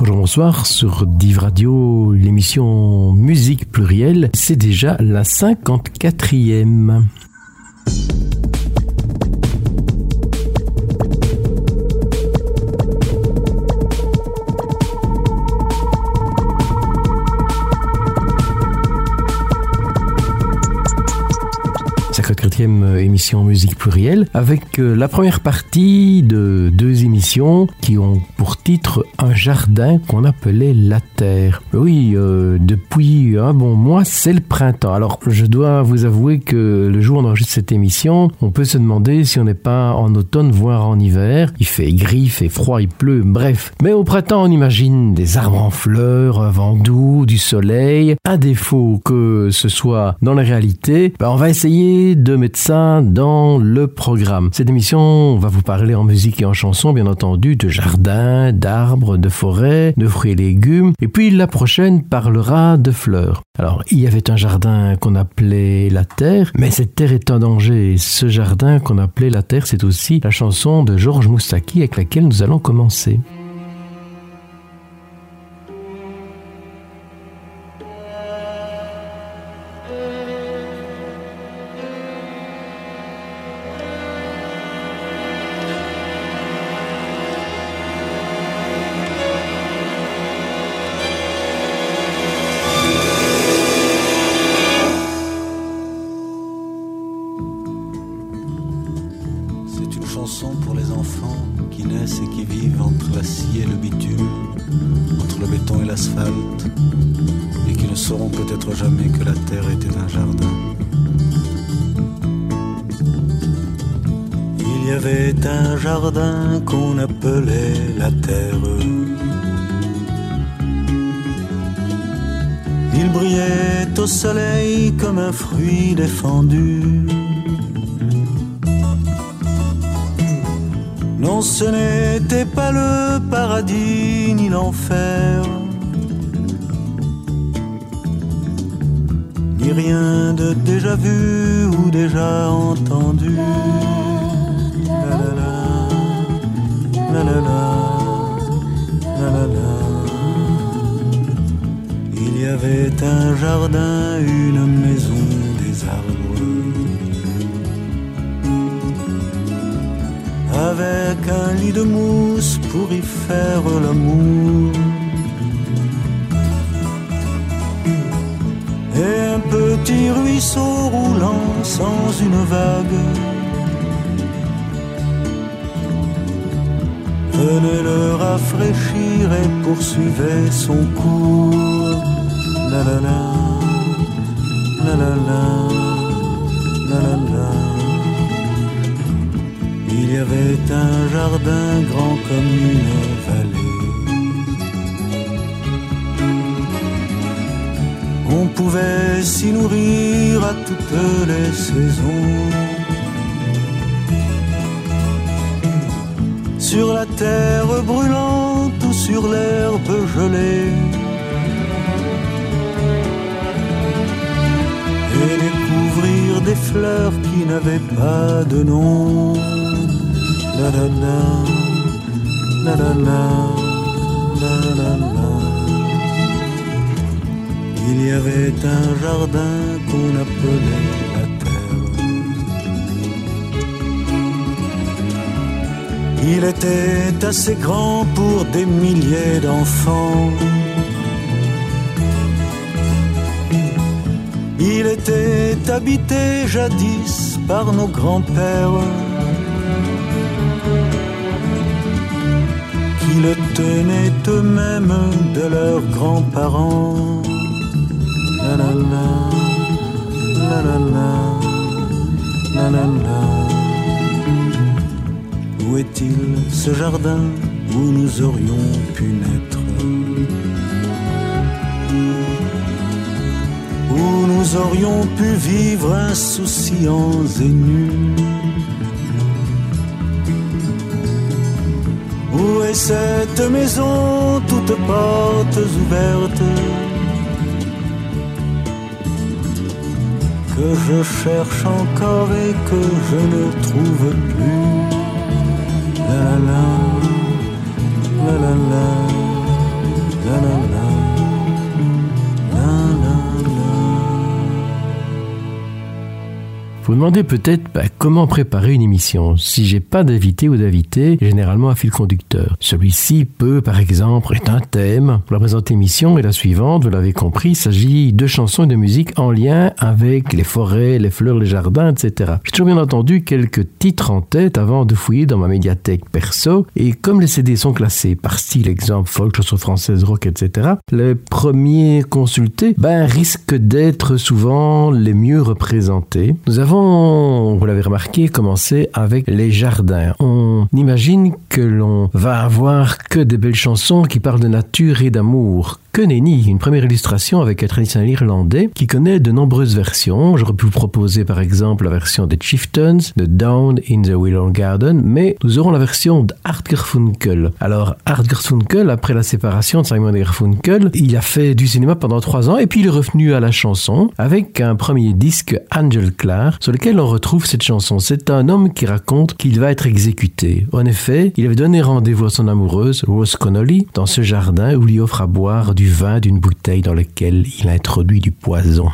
Bonjour, bonsoir sur Div Radio, l'émission Musique Plurielle. C'est déjà la 54e. quatrième émission Musique Plurielle avec euh, la première partie de deux émissions qui ont titre un jardin qu'on appelait la terre. Oui, euh, depuis un bon mois, c'est le printemps. Alors, je dois vous avouer que le jour où on enregistre cette émission, on peut se demander si on n'est pas en automne, voire en hiver. Il fait gris, il fait froid, il pleut, bref. Mais au printemps, on imagine des arbres en fleurs, un vent doux, du soleil. À défaut que ce soit dans la réalité, ben on va essayer de mettre ça dans le programme. Cette émission va vous parler en musique et en chanson, bien entendu, de d'arbres, de forêts, de fruits et légumes. Et puis la prochaine parlera de fleurs. Alors, il y avait un jardin qu'on appelait la terre, mais cette terre est en danger. ce jardin qu'on appelait la terre, c'est aussi la chanson de Georges Moustaki avec laquelle nous allons commencer. Il y avait un jardin qu'on appelait la terre. Il était assez grand pour des milliers d'enfants. Il était habité jadis par nos grands-pères le tenaient eux-mêmes de leurs grands-parents. La la la. Où est-il ce jardin où nous aurions pu naître? Où nous aurions pu vivre insouciants et nus Est cette maison, toutes portes ouvertes Que je cherche encore et que je ne trouve plus. La la, la la la, Vous demandez peut-être bah, comment préparer une émission. Si j'ai pas d'invité ou d'invité, généralement un fil conducteur. Celui-ci peut, par exemple, être un thème. La présente émission est la suivante, vous l'avez compris, il s'agit de chansons et de musique en lien avec les forêts, les fleurs, les jardins, etc. J'ai toujours bien entendu quelques titres en tête avant de fouiller dans ma médiathèque perso. Et comme les CD sont classés par style, exemple, folk, chanson française, rock, etc., les premiers consultés ben, risquent d'être souvent les mieux représentés. Nous avons vous l'avez remarqué, commencer avec les jardins? On imagine que l'on va avoir que des belles chansons qui parlent de nature et d'amour. Que nenni, une première illustration avec un traditionnel irlandais qui connaît de nombreuses versions. J'aurais pu vous proposer par exemple la version des Chieftains, de Down in the Willow Garden, mais nous aurons la version d'Art Garfunkel. Alors Art Garfunkel, après la séparation de Simon Garfunkel, il a fait du cinéma pendant trois ans et puis il est revenu à la chanson avec un premier disque Angel Clar sur lequel on retrouve cette chanson. C'est un homme qui raconte qu'il va être exécuté. En effet, il avait donné rendez-vous à son amoureuse, Rose Connolly, dans ce jardin où il lui offre à boire du vin d'une bouteille dans laquelle il introduit du poison.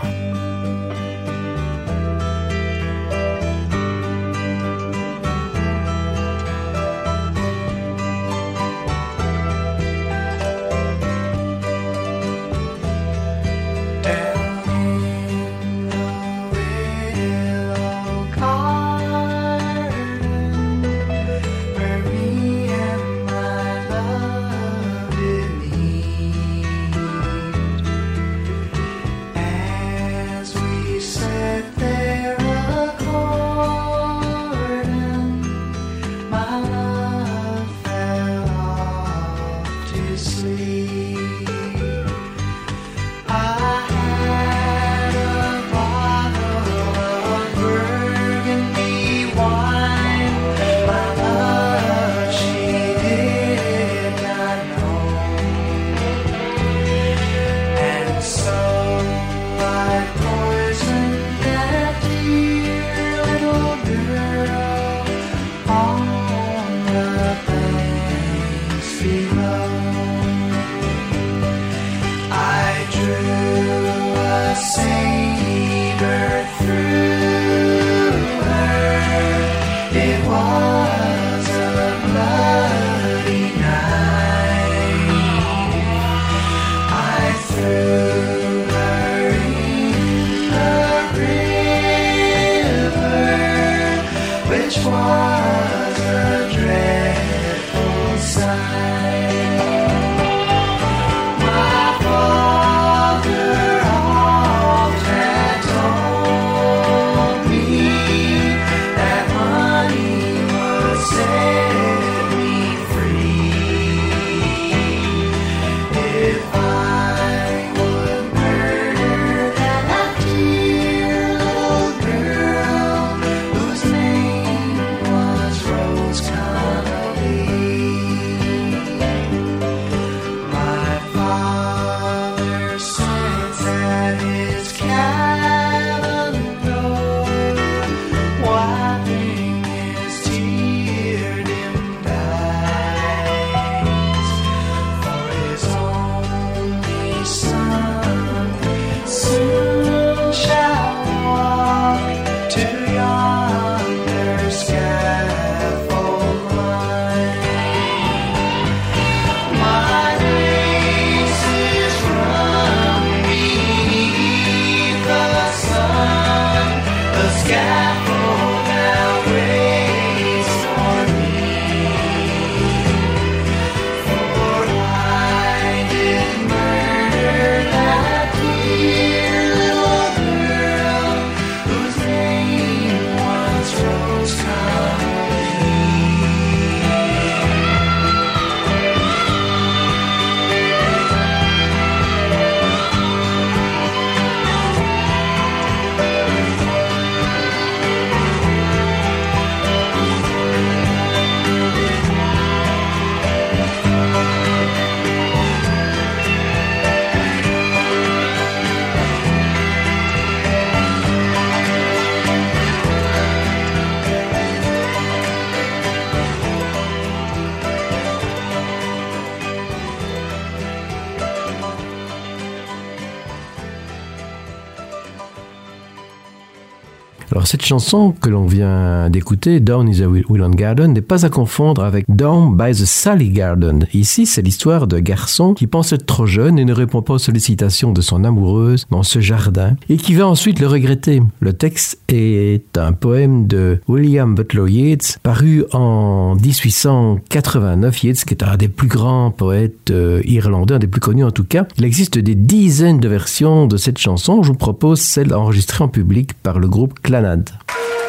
Cette chanson que l'on vient d'écouter, Down is a Willow Garden, n'est pas à confondre avec Down by the Sally Garden. Ici, c'est l'histoire d'un garçon qui pense être trop jeune et ne répond pas aux sollicitations de son amoureuse dans ce jardin et qui va ensuite le regretter. Le texte est un poème de William Butler Yeats paru en 1889. Yeats qui est un des plus grands poètes euh, irlandais, un des plus connus en tout cas. Il existe des dizaines de versions de cette chanson. Je vous propose celle enregistrée en public par le groupe Clanad. This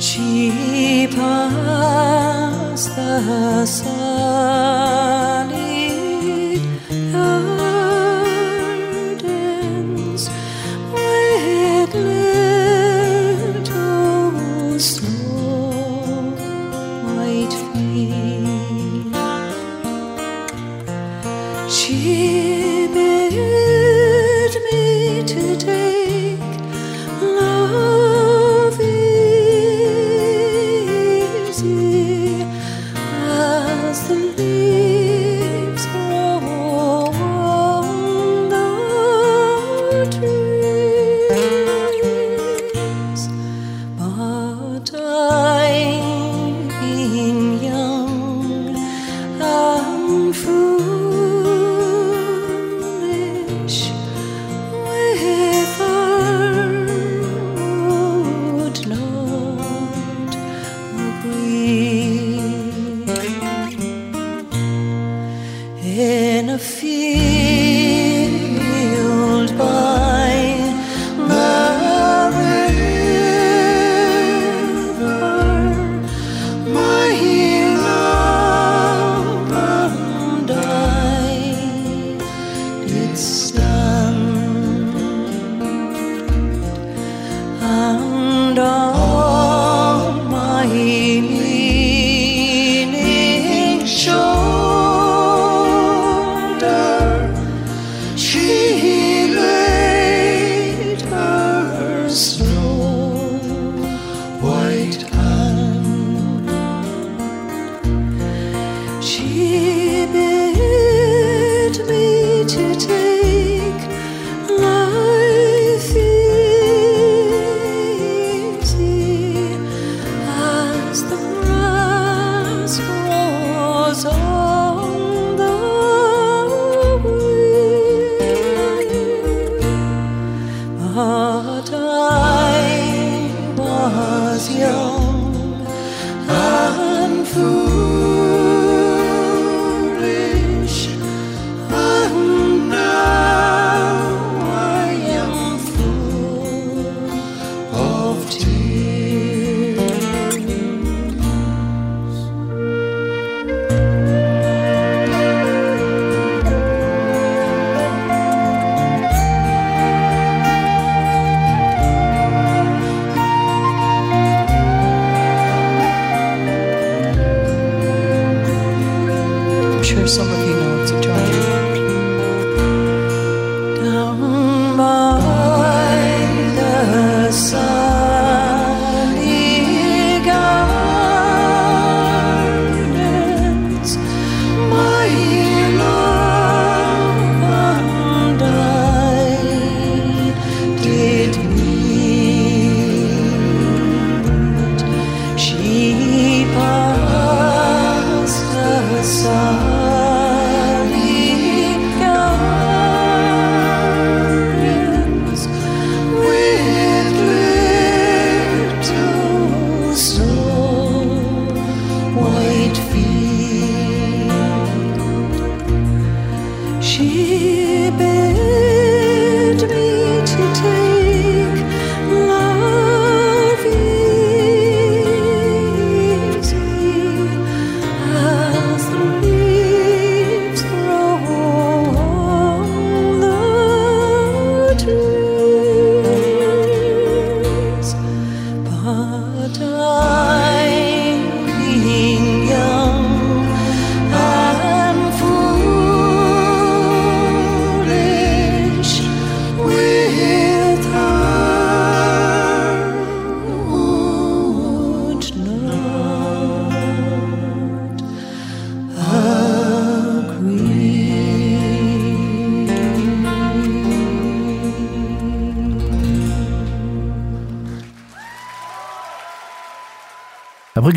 She passed the sunny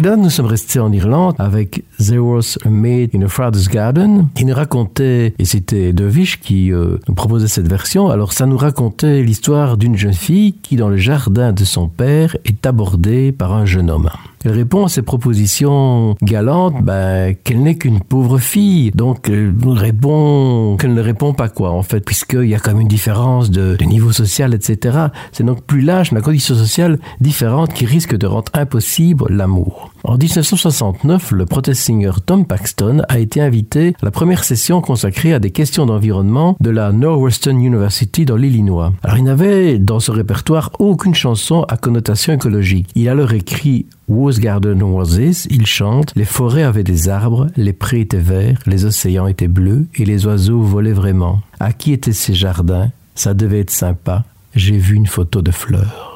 Que nous sommes restés en Irlande avec There Was a Maid in a Father's Garden, qui nous racontait, et c'était Devish qui euh, nous proposait cette version, alors ça nous racontait l'histoire d'une jeune fille qui, dans le jardin de son père, est abordée par un jeune homme. Elle répond à ces propositions galantes ben, qu'elle n'est qu'une pauvre fille. Donc elle répond qu'elle ne répond pas quoi en fait, puisqu'il y a quand même une différence de, niveau social, etc. C'est donc plus l'âge, la condition sociale différente qui risque de rendre impossible l'amour. En 1969, le protest singer Tom Paxton a été invité à la première session consacrée à des questions d'environnement de la Northwestern University dans l'Illinois. Alors il n'avait dans ce répertoire aucune chanson à connotation écologique. Il a alors écrit Whose Garden Was Il chante Les forêts avaient des arbres, les prés étaient verts, les océans étaient bleus et les oiseaux volaient vraiment. À qui étaient ces jardins? Ça devait être sympa. J'ai vu une photo de fleurs.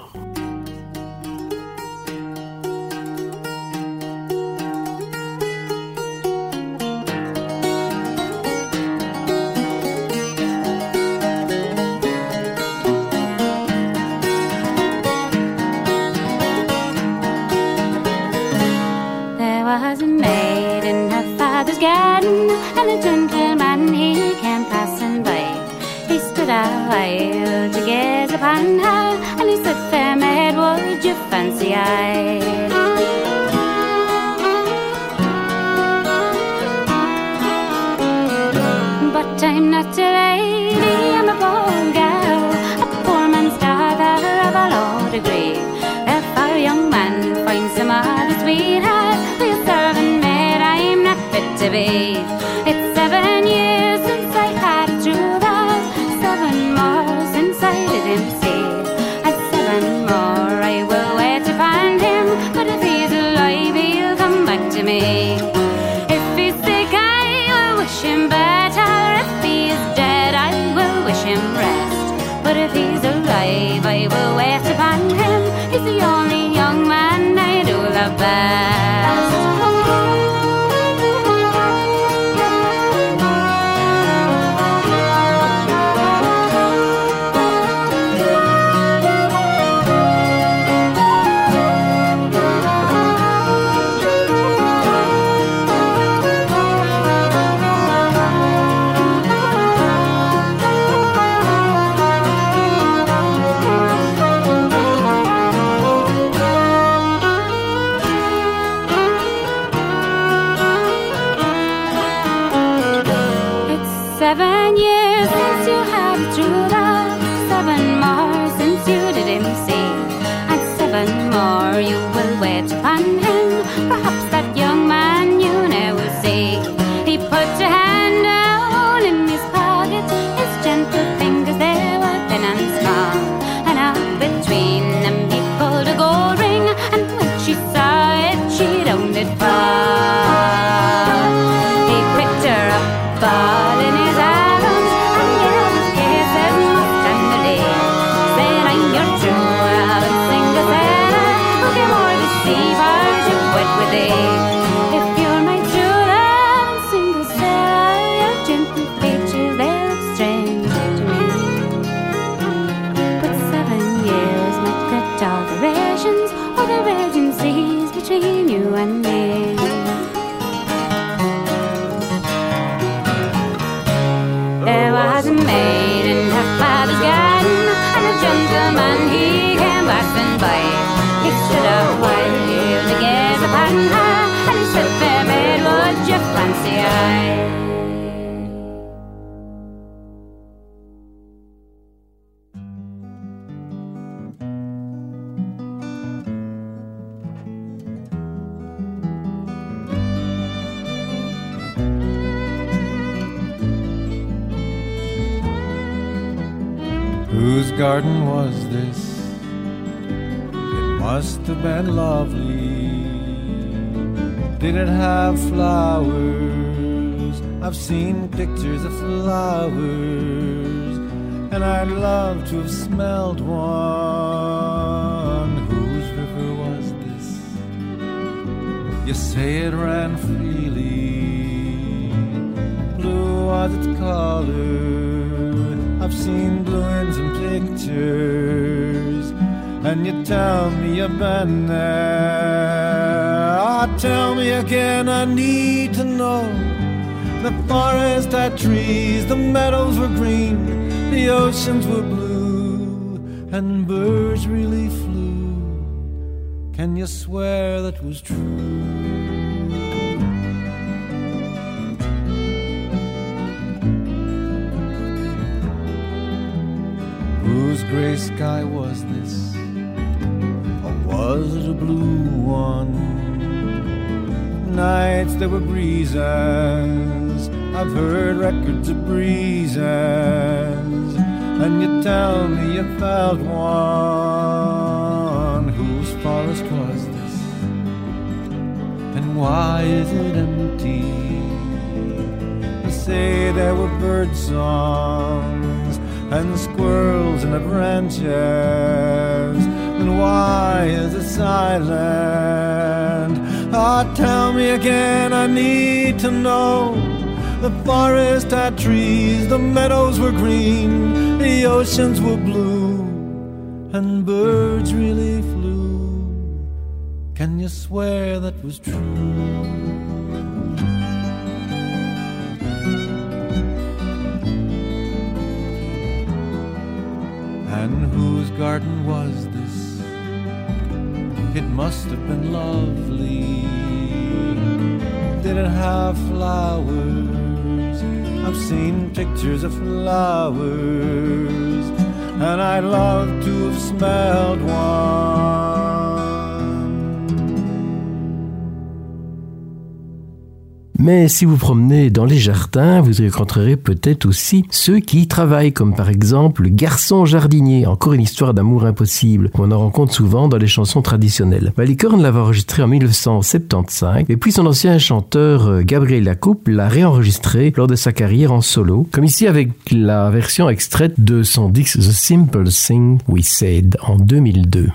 Garden was this? It must have been lovely. Did it have flowers? I've seen pictures of flowers, and I'd love to have smelled one. Whose river was this? You say it ran freely. Blue was its color. I've seen blue ends in pictures, and you tell me you've been there. Ah, tell me again, I need to know. The forest had trees, the meadows were green, the oceans were blue, and birds really flew. Can you swear that was true? Sky was this? Or was it a blue one? Nights there were breezes. I've heard records of breezes. And you tell me you felt one. Whose forest was this? And why is it empty? You say there were bird songs and squirrels in the branches. Then why is it silent? Ah, tell me again, I need to know. The forest had trees, the meadows were green, the oceans were blue, and birds really flew. Can you swear that was true? And whose garden was this? It must have been lovely. Did it have flowers? I've seen pictures of flowers, and I'd love to have smelled one. Mais si vous promenez dans les jardins, vous rencontrerez peut-être aussi ceux qui y travaillent, comme par exemple le garçon jardinier, encore une histoire d'amour impossible, qu'on en rencontre souvent dans les chansons traditionnelles. Malicorne l'avait enregistré en 1975, et puis son ancien chanteur euh, Gabriel Lacoupe l'a réenregistré lors de sa carrière en solo, comme ici avec la version extraite de son disque The Simple Thing We Said en 2002.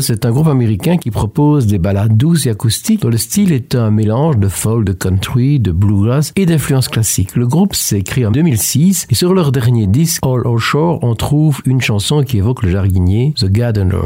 C'est un groupe américain qui propose des ballades douces et acoustiques dont le style est un mélange de folk, de country, de bluegrass et d'influences classiques. Le groupe s'est créé en 2006 et sur leur dernier disque, All All Shore, on trouve une chanson qui évoque le jardinier, The Gardener.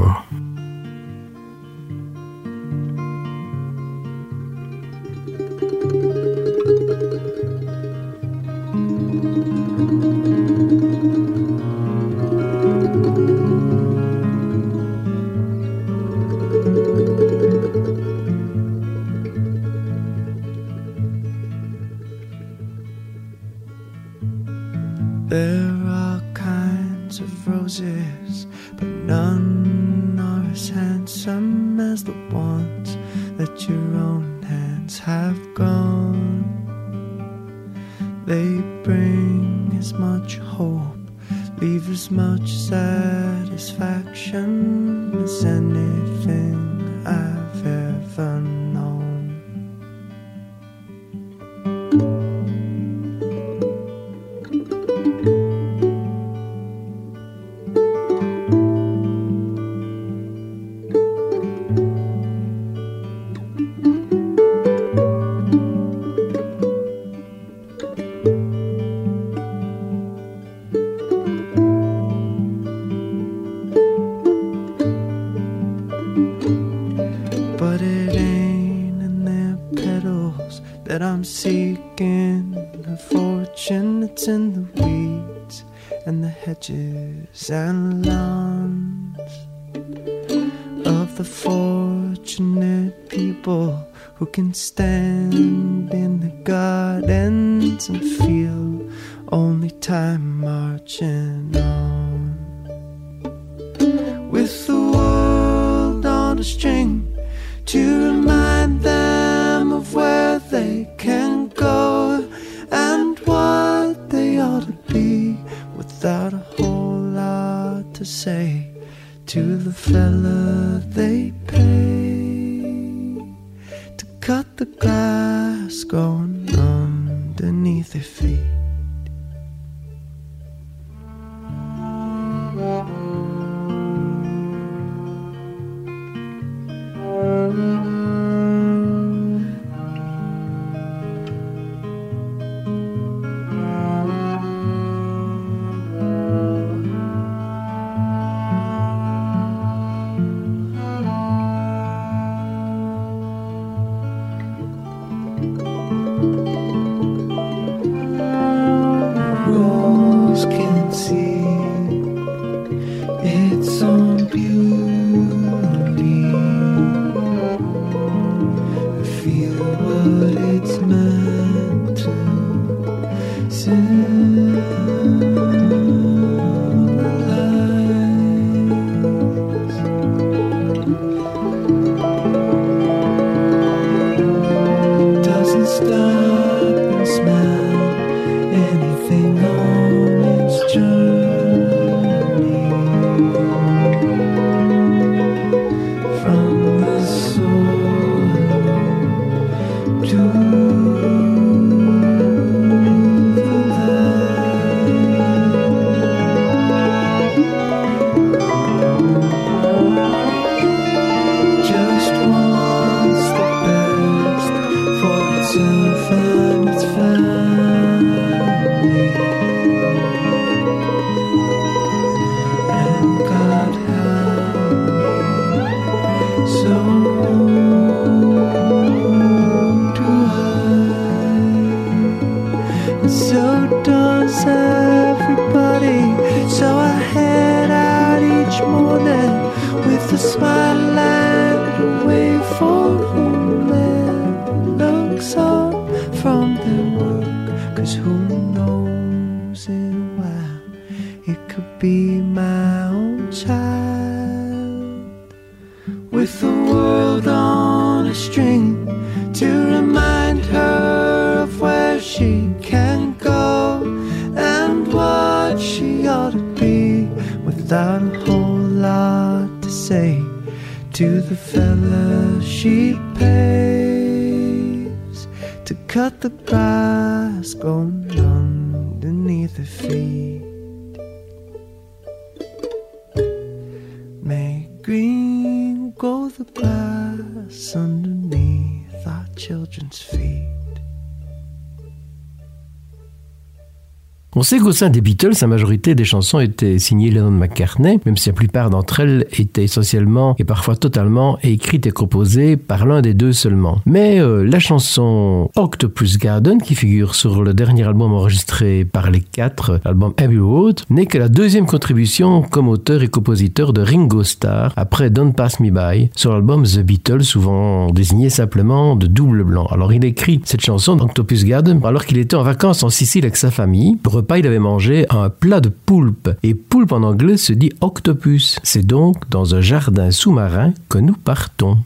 On sait qu'au sein des Beatles, la majorité des chansons étaient signées Lennon McCartney, même si la plupart d'entre elles étaient essentiellement et parfois totalement écrites et composées par l'un des deux seulement. Mais euh, la chanson Octopus Garden, qui figure sur le dernier album enregistré par les quatre, l'album Abbey Road, n'est que la deuxième contribution comme auteur et compositeur de Ringo Starr après Don't Pass Me By sur l'album The Beatles, souvent désigné simplement de double blanc. Alors il écrit cette chanson Octopus Garden alors qu'il était en vacances en Sicile avec sa famille. Il avait mangé un plat de poulpe. Et poulpe en anglais se dit octopus. C'est donc dans un jardin sous-marin que nous partons.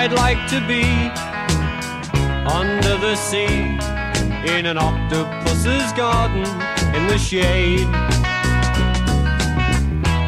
I'd like to be under the sea in an octopus's garden in the shade.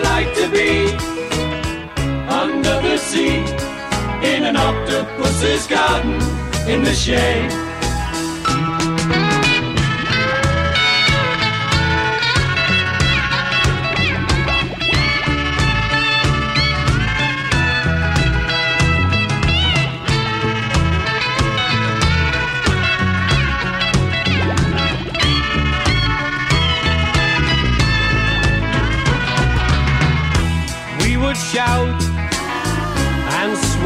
I'd like to be under the sea in an octopus's garden in the shade.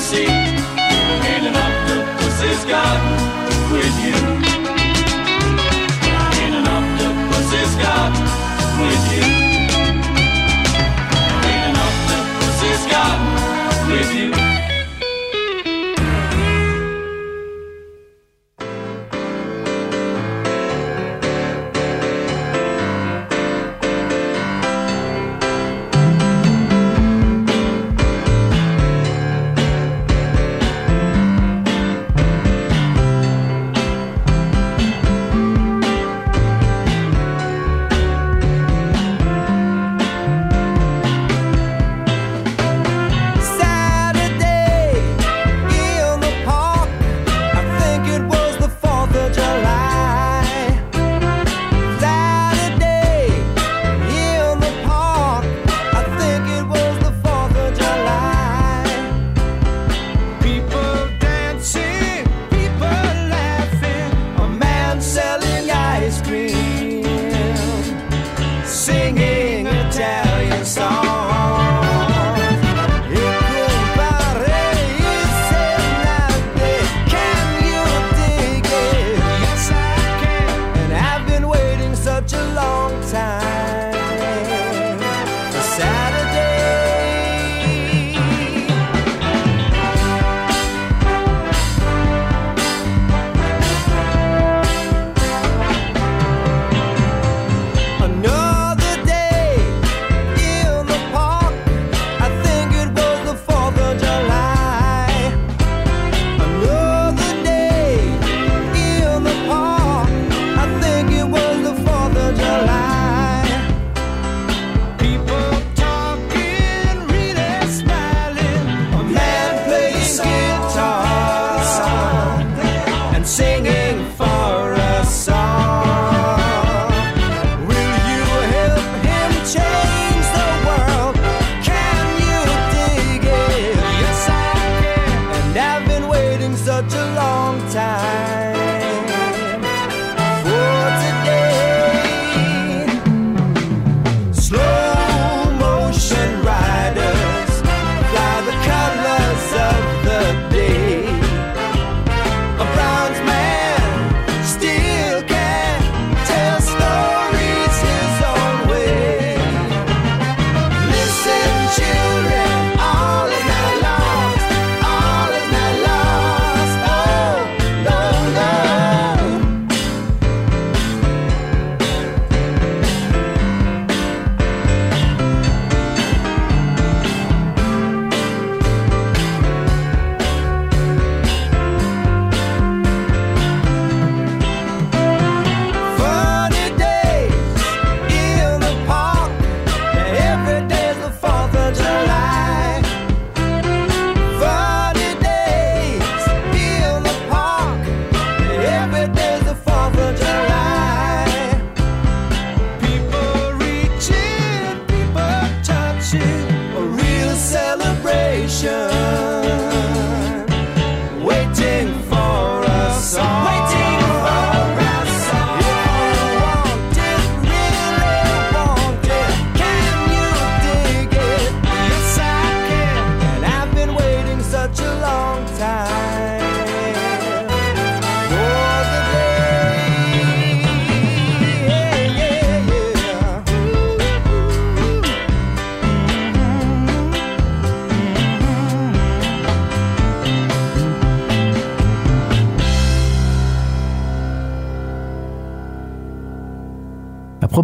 in an octopus's garden with you. In an octopus's garden with you.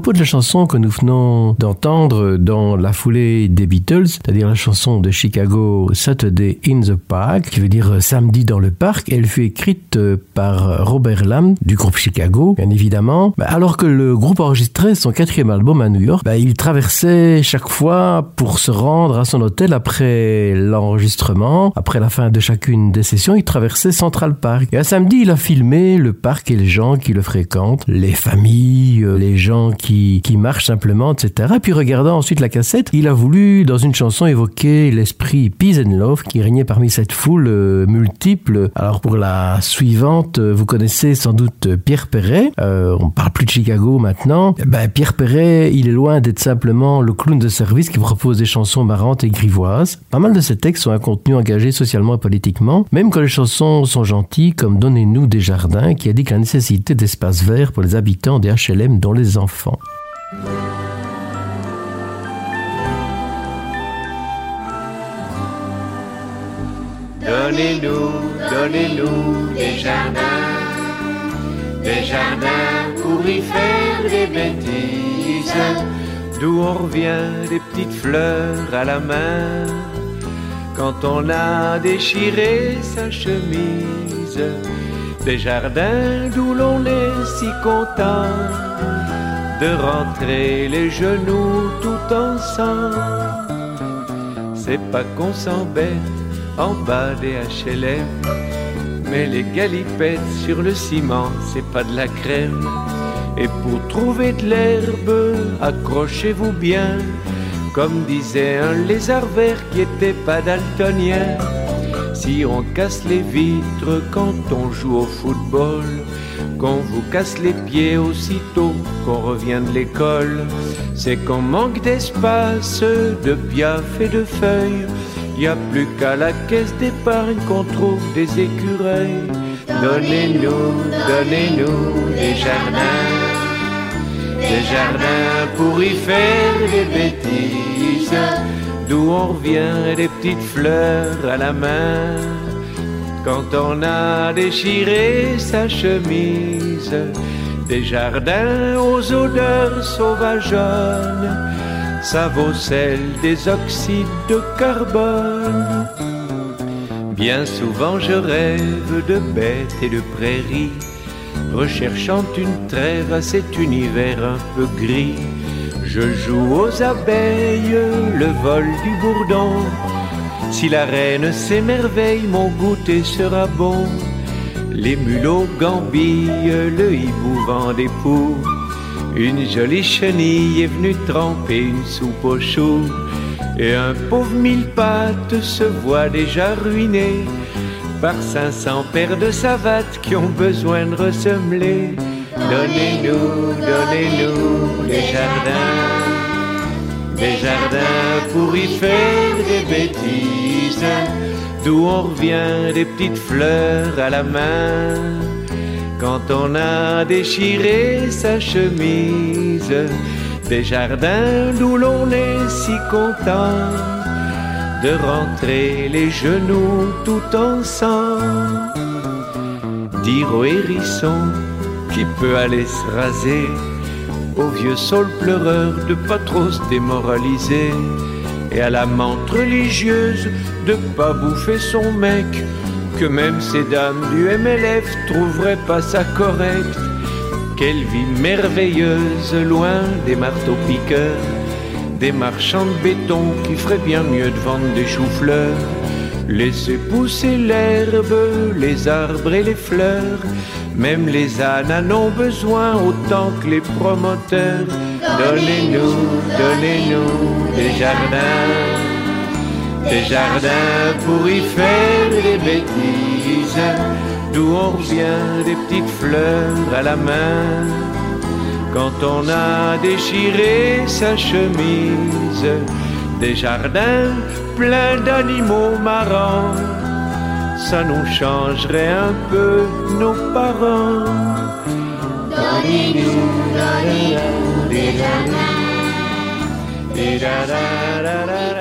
Propos de la chanson que nous venons d'entendre dans la foulée des Beatles, c'est-à-dire la chanson de Chicago Saturday in the Park, qui veut dire samedi dans le parc, elle fut écrite par Robert Lamb du groupe Chicago, bien évidemment. Bah, alors que le groupe enregistrait son quatrième album à New York, bah, il traversait chaque fois pour se rendre à son hôtel après l'enregistrement, après la fin de chacune des sessions, il traversait Central Park. Et un samedi, il a filmé le parc et les gens qui le fréquentent, les familles, euh, les gens qui, qui marchent simplement, etc. Puis regardant ensuite la cassette, il a voulu, dans une chanson, évoquer l'esprit peace and love qui régnait parmi cette foule euh, multiple. Alors pour la suivante, euh, vous connaissez sans doute Pierre Perret. Euh, on parle plus de Chicago maintenant. Ben, Pierre Perret, il est loin d'être simplement le clown de service qui propose des chansons marrantes et grivoises. Pas mal de ses textes sont un contenu engagé socialement et politiquement, même quand les chansons sont gentilles, comme Donnez-nous des jardins, qui indique la nécessité d'espaces verts pour les habitants des HLM, dont les enfants. Donnez-nous, donnez-nous des jardins, des jardins pour y faire des bêtises, d'où on revient des petites fleurs à la main, quand on a déchiré sa chemise, des jardins d'où l'on est si content de rentrer les genoux tout ensemble. C'est pas qu'on s'embête en bas des HLM. Mais les galipettes sur le ciment, c'est pas de la crème. Et pour trouver de l'herbe, accrochez-vous bien. Comme disait un lézard vert qui était pas daltonien. Si on casse les vitres quand on joue au football, qu'on vous casse les pieds aussitôt qu'on revient de l'école, c'est qu'on manque d'espace, de piaf et de feuilles. Y a plus qu'à la caisse d'épargne qu'on trouve des écureuils. Donnez-nous, donnez-nous des jardins, des jardins pour y faire des bêtises, d'où on revient des petites fleurs à la main. Quand on a déchiré sa chemise, des jardins aux odeurs sauvageonnes ça vaut celle des oxydes de carbone. Bien souvent je rêve de bêtes et de prairies, recherchant une trêve à cet univers un peu gris. Je joue aux abeilles le vol du bourdon. Si la reine s'émerveille, mon goûter sera bon. Les mulots gambillent, le hibou vend des poux. Une jolie chenille est venue tremper une soupe aux choux. Et un pauvre mille pattes se voit déjà ruiné par 500 paires de savates qui ont besoin de ressemeler. Donnez-nous, donnez-nous des jardins, des jardins pour y faire des bêtises, d'où on revient des petites fleurs à la main. Quand on a déchiré sa chemise, des jardins d'où l'on est si content de rentrer les genoux tout ensemble. Dire au hérisson qui peut aller se raser, au vieux saule pleureur de pas trop se démoraliser, et à la menthe religieuse de pas bouffer son mec, que même ces dames du MLF trouveraient pas ça correct. Quelle vie merveilleuse, loin des marteaux piqueurs, des marchands de béton qui feraient bien mieux de vendre des choux-fleurs. Laissez pousser l'herbe, les arbres et les fleurs, même les ânes en ont besoin autant que les promoteurs. Donnez-nous, donnez-nous des jardins des jardins pour y faire des bêtises, d'où on revient des petites fleurs à la main. Quand on a déchiré sa chemise, des jardins pleins d'animaux marrants, ça nous changerait un peu nos parents. Donnez-nous, donnez-nous des jardins, des jardins.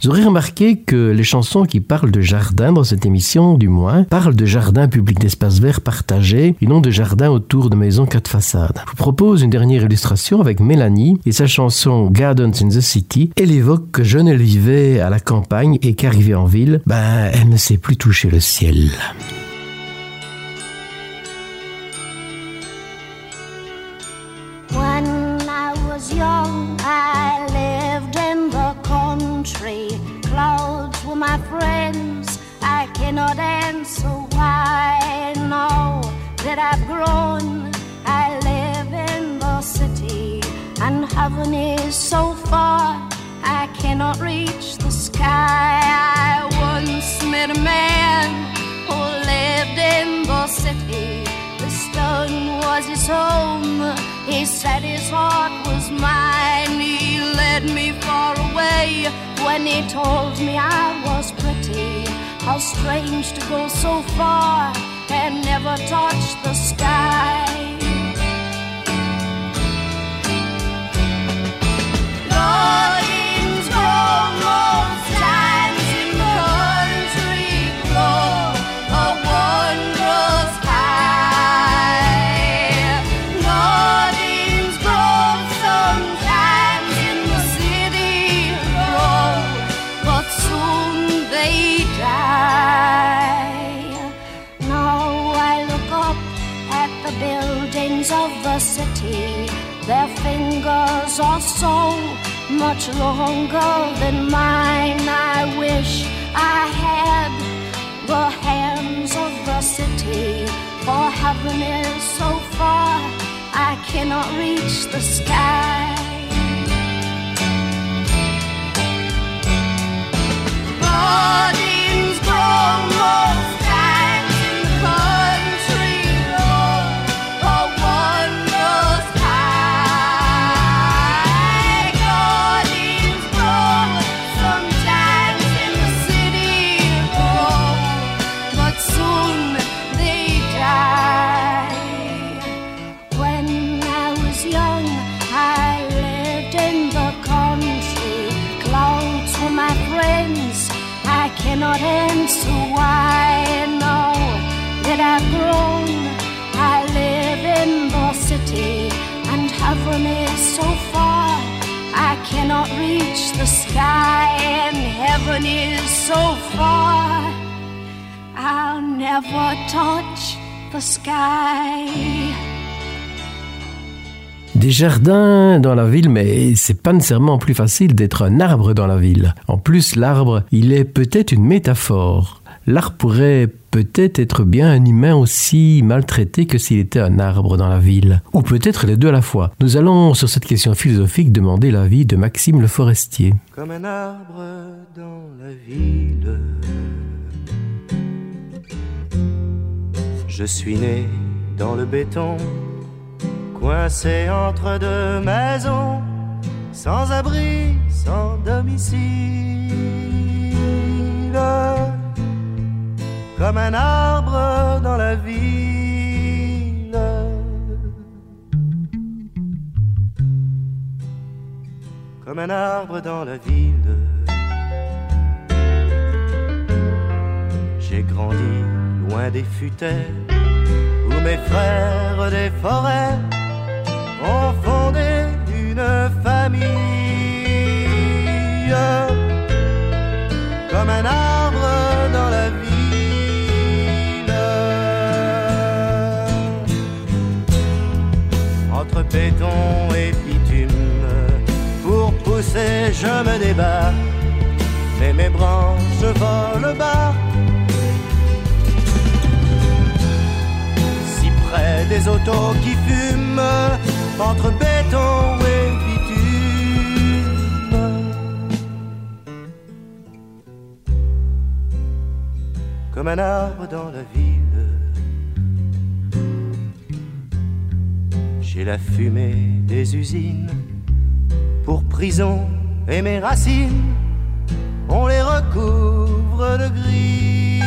Vous aurez remarqué que les chansons qui parlent de jardin dans cette émission, du moins, parlent de jardin public d'espaces verts partagés et non de jardin autour de maisons quatre façades. Je vous propose une dernière illustration avec Mélanie et sa chanson Gardens in the City. Elle évoque que jeune elle vivait à la campagne et qu'arrivée en ville, ben, elle ne sait plus toucher le ciel. I cannot answer why. Now that I've grown, I live in the city, and heaven is so far. I cannot reach the sky. I once met a man who lived in the city. The stone was his home. He said his heart was mine. He led me far away when he told me I was pretty. How strange to go so far and never touch the sky. Gardens are so much longer than mine. I wish I had the hands of the city, for heaven is so far I cannot reach the sky. Des jardins dans la ville, mais c'est pas nécessairement plus facile d'être un arbre dans la ville. En plus, l'arbre, il est peut-être une métaphore. L'arbre pourrait peut-être être bien un humain aussi maltraité que s'il était un arbre dans la ville. Ou peut-être les deux à la fois. Nous allons, sur cette question philosophique, demander l'avis de Maxime Le Forestier. comme un arbre dans la ville. Je suis né dans le béton, coincé entre deux maisons, sans abri, sans domicile. Comme un arbre dans la ville. Comme un arbre dans la ville. J'ai grandi loin des futaies où mes frères des forêts ont fondé une famille. Comme un arbre dans la ville. Entre béton et bitume, pour pousser, je me débat. Mais mes branches volent bas. Si près des autos qui fument, entre béton et bitume. Comme un arbre dans la ville. J'ai la fumée des usines pour prison et mes racines, on les recouvre de gris.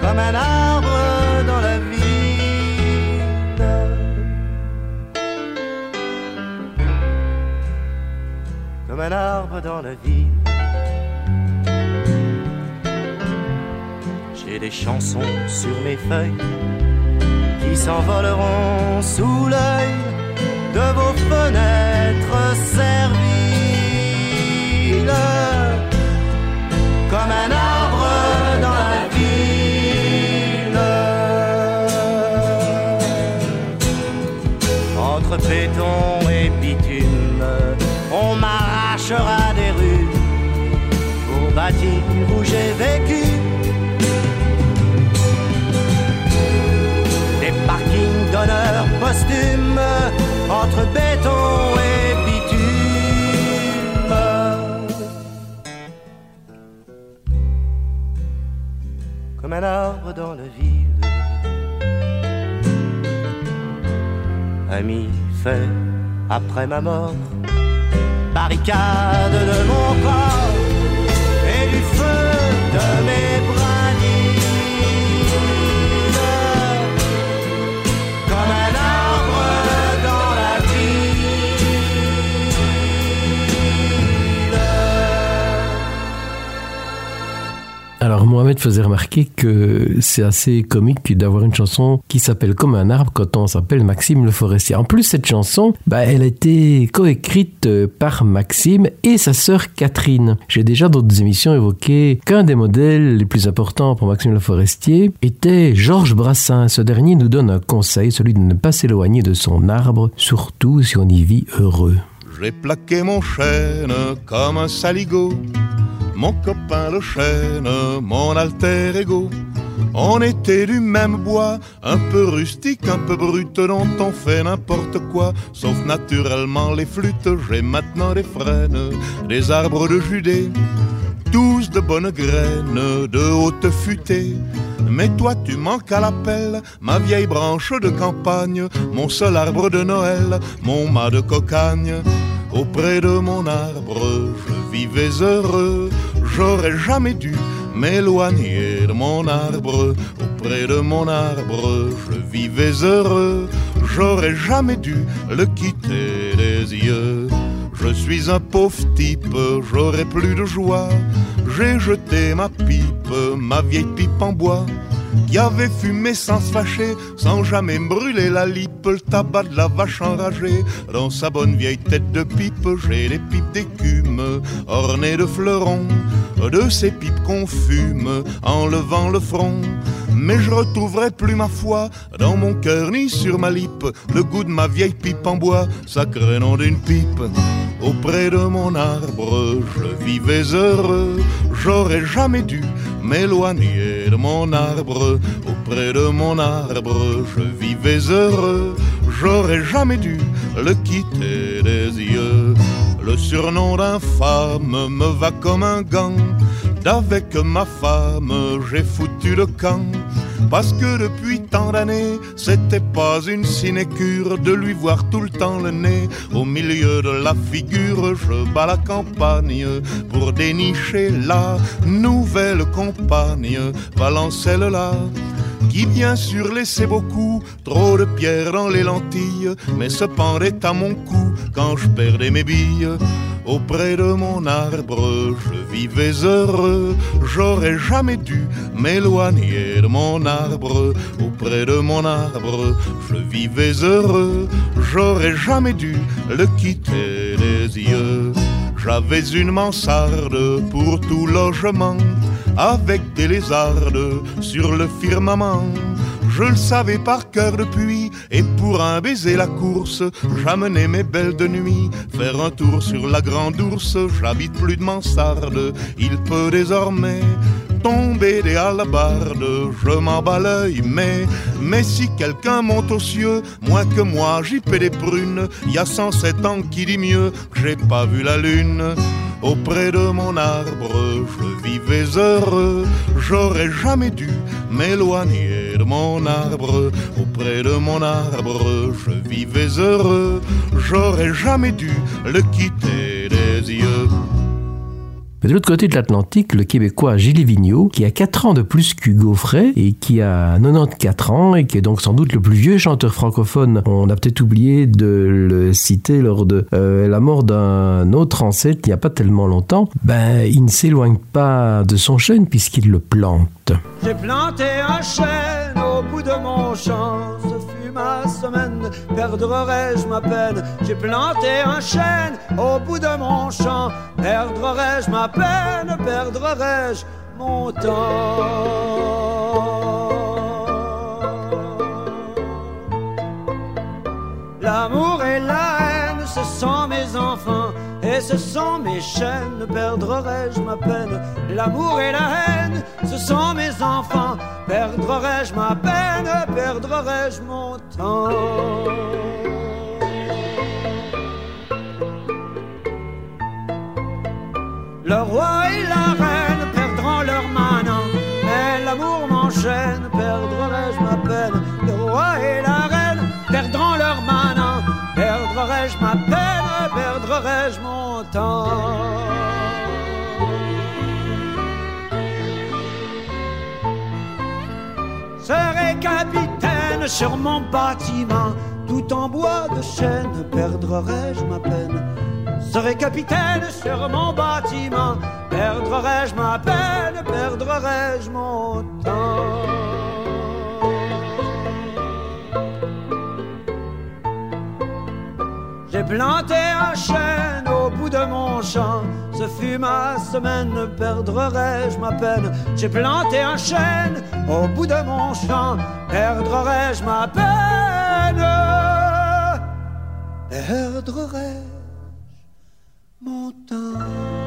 Comme un arbre un arbre dans la ville. J'ai des chansons sur mes feuilles qui s'envoleront sous l'œil de vos fenêtres serviles comme un arbre dans la ville. Entre béton j'ai vécu. Des parkings d'honneur posthume entre béton et bitume. Comme un arbre dans la ville. Ami fait après ma mort, barricade de mon corps de Mohamed faisait remarquer que c'est assez comique d'avoir une chanson qui s'appelle Comme un arbre quand on s'appelle Maxime le Forestier. En plus, cette chanson, bah, elle a été coécrite euh, par Maxime et sa sœur Catherine. J'ai déjà dans des émissions évoqué qu'un des modèles les plus importants pour Maxime le Forestier était Georges Brassens. Ce dernier nous donne un conseil, celui de ne pas s'éloigner de son arbre, surtout si on y vit heureux. J'ai plaqué mon chêne comme un saligot, mon copain le chêne, mon alter ego. On était du même bois, un peu rustique, un peu brut, dont on fait n'importe quoi, sauf naturellement les flûtes. J'ai maintenant des frênes, des arbres de Judée, tous de bonnes graines, de haute futée. Mais toi tu manques à l'appel, ma vieille branche de campagne, mon seul arbre de Noël, mon mât de cocagne. Auprès de mon arbre, je vivais heureux, j'aurais jamais dû m'éloigner de mon arbre. Auprès de mon arbre, je vivais heureux, j'aurais jamais dû le quitter des yeux. Je suis un pauvre type, j'aurais plus de joie. J'ai jeté ma pipe, ma vieille pipe en bois, qui avait fumé sans se fâcher, sans jamais brûler la lippe. Le tabac de la vache enragée, dans sa bonne vieille tête de pipe, j'ai les pipes d'écume, ornées de fleurons, de ces pipes qu'on fume, en levant le front. Mais je retrouverai plus ma foi dans mon cœur ni sur ma lippe, le goût de ma vieille pipe en bois, sacré nom d'une pipe. Auprès de mon arbre, je vivais heureux, j'aurais jamais dû m'éloigner de mon arbre. Auprès de mon arbre, je vivais heureux, j'aurais jamais dû le quitter des yeux. Le surnom d'infâme me va comme un gant. D'avec ma femme, j'ai foutu le camp. Parce que depuis tant d'années, c'était pas une sinécure de lui voir tout le temps le nez au milieu de la figure. Je bats la campagne pour dénicher la nouvelle compagne, Valencelle-là qui bien sûr laissait beaucoup trop de pierres dans les lentilles, mais se pendait à mon cou quand je perdais mes billes. Auprès de mon arbre, je vivais heureux, j'aurais jamais dû m'éloigner de mon arbre. Auprès de mon arbre, je vivais heureux, j'aurais jamais dû le quitter des yeux. J'avais une mansarde pour tout logement, avec des lézardes sur le firmament. Je le savais par cœur depuis, et pour un baiser la course, j'amenais mes belles de nuit. Faire un tour sur la grande ours. J'habite plus de mansarde, il peut désormais tomber des alabardes, je m'en bats l'œil, mais, mais si quelqu'un monte aux cieux, moins que moi, j'y paie des prunes, y a 107 ans qui dit mieux j'ai pas vu la lune. Auprès de mon arbre, je vivais heureux, j'aurais jamais dû m'éloigner de mon arbre. Auprès de mon arbre, je vivais heureux, j'aurais jamais dû le quitter des yeux. Mais de l'autre côté de l'Atlantique, le Québécois Gilles Vigneault, qui a 4 ans de plus qu'Hugo Frey et qui a 94 ans et qui est donc sans doute le plus vieux chanteur francophone, on a peut-être oublié de le citer lors de euh, la mort d'un autre ancêtre il n'y a pas tellement longtemps, ben il ne s'éloigne pas de son chêne puisqu'il le plante. J'ai planté un chêne au bout de mon champ, ce fut ma semaine, perdrai-je ma peine? J'ai planté un chêne au bout de mon champ, perdrai-je ma peine, perdrai-je mon temps? L'amour ce sont mes chaînes, perdrai-je ma peine? L'amour et la haine, ce sont mes enfants, perdrai-je ma peine, perdrai-je mon temps? Le roi et la reine perdront leur manant, mais l'amour m'enchaîne, perdrai-je ma peine? Le roi et la reine perdront leur manant, perdrai-je ma peine, mon temps. Serai capitaine sur mon bâtiment, tout en bois de chêne, perdrai-je ma peine. Serai capitaine sur mon bâtiment, perdrai-je ma peine, perdrai-je mon temps. J'ai planté un chêne au bout de mon champ, ce fut ma semaine, perdrai-je ma peine? J'ai planté un chêne au bout de mon champ, perdrai-je ma peine, perdrai-je mon temps.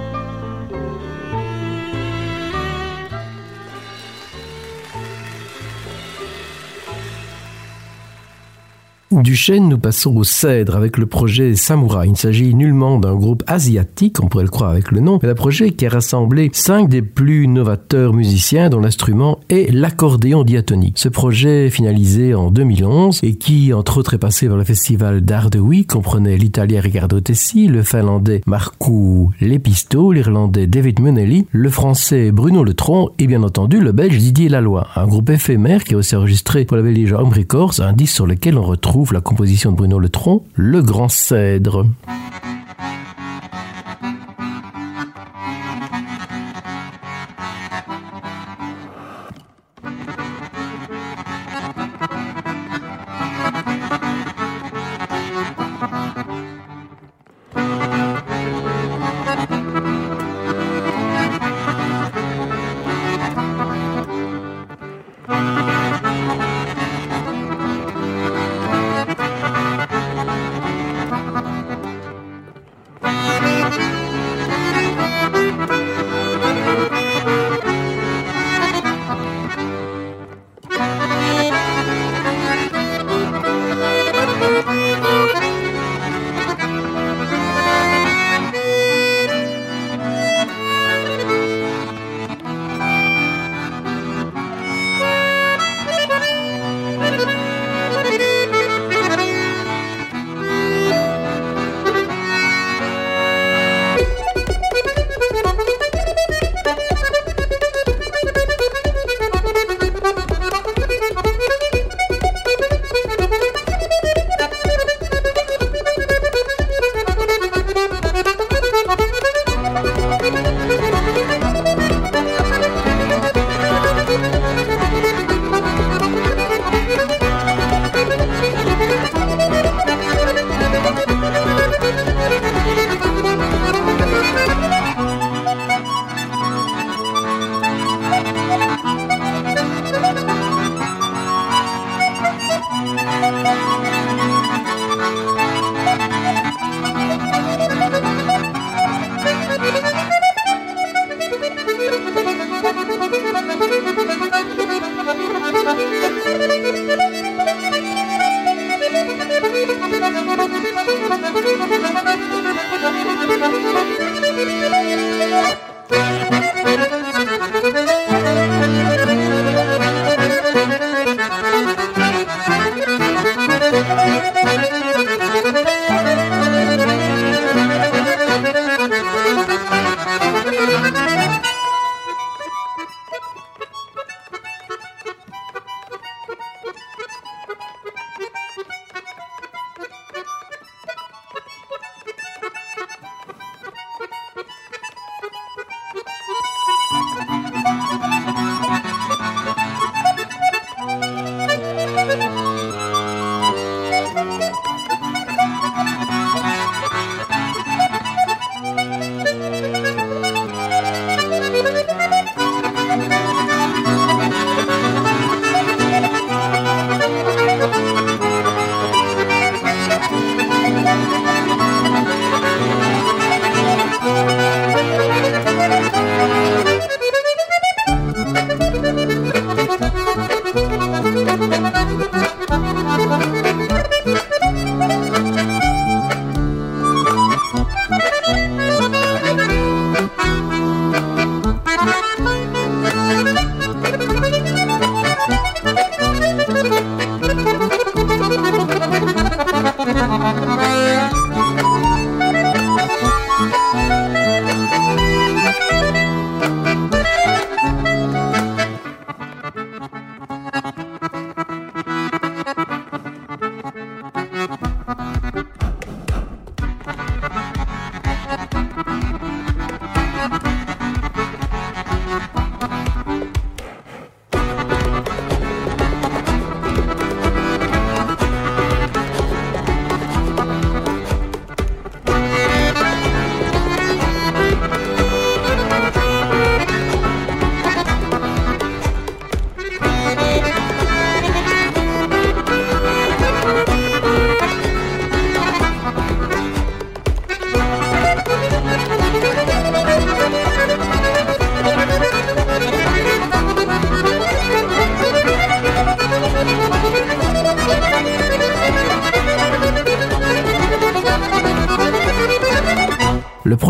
Du chêne, nous passons au cèdre avec le projet Samouraï. Il ne s'agit nullement d'un groupe asiatique, on pourrait le croire avec le nom, mais un projet qui a rassemblé cinq des plus novateurs musiciens dont l'instrument est l'accordéon diatonique. Ce projet finalisé en 2011 et qui, entre autres, est passé par le festival d'art de comprenait l'italien Riccardo Tessi, le finlandais Marco Lepisto, l'irlandais David Munnelly, le français Bruno Letron et bien entendu le belge Didier Laloy. Un groupe éphémère qui a aussi enregistré pour la belge Home Records, un disque sur lequel on retrouve la composition de Bruno Letron, Le Grand Cèdre.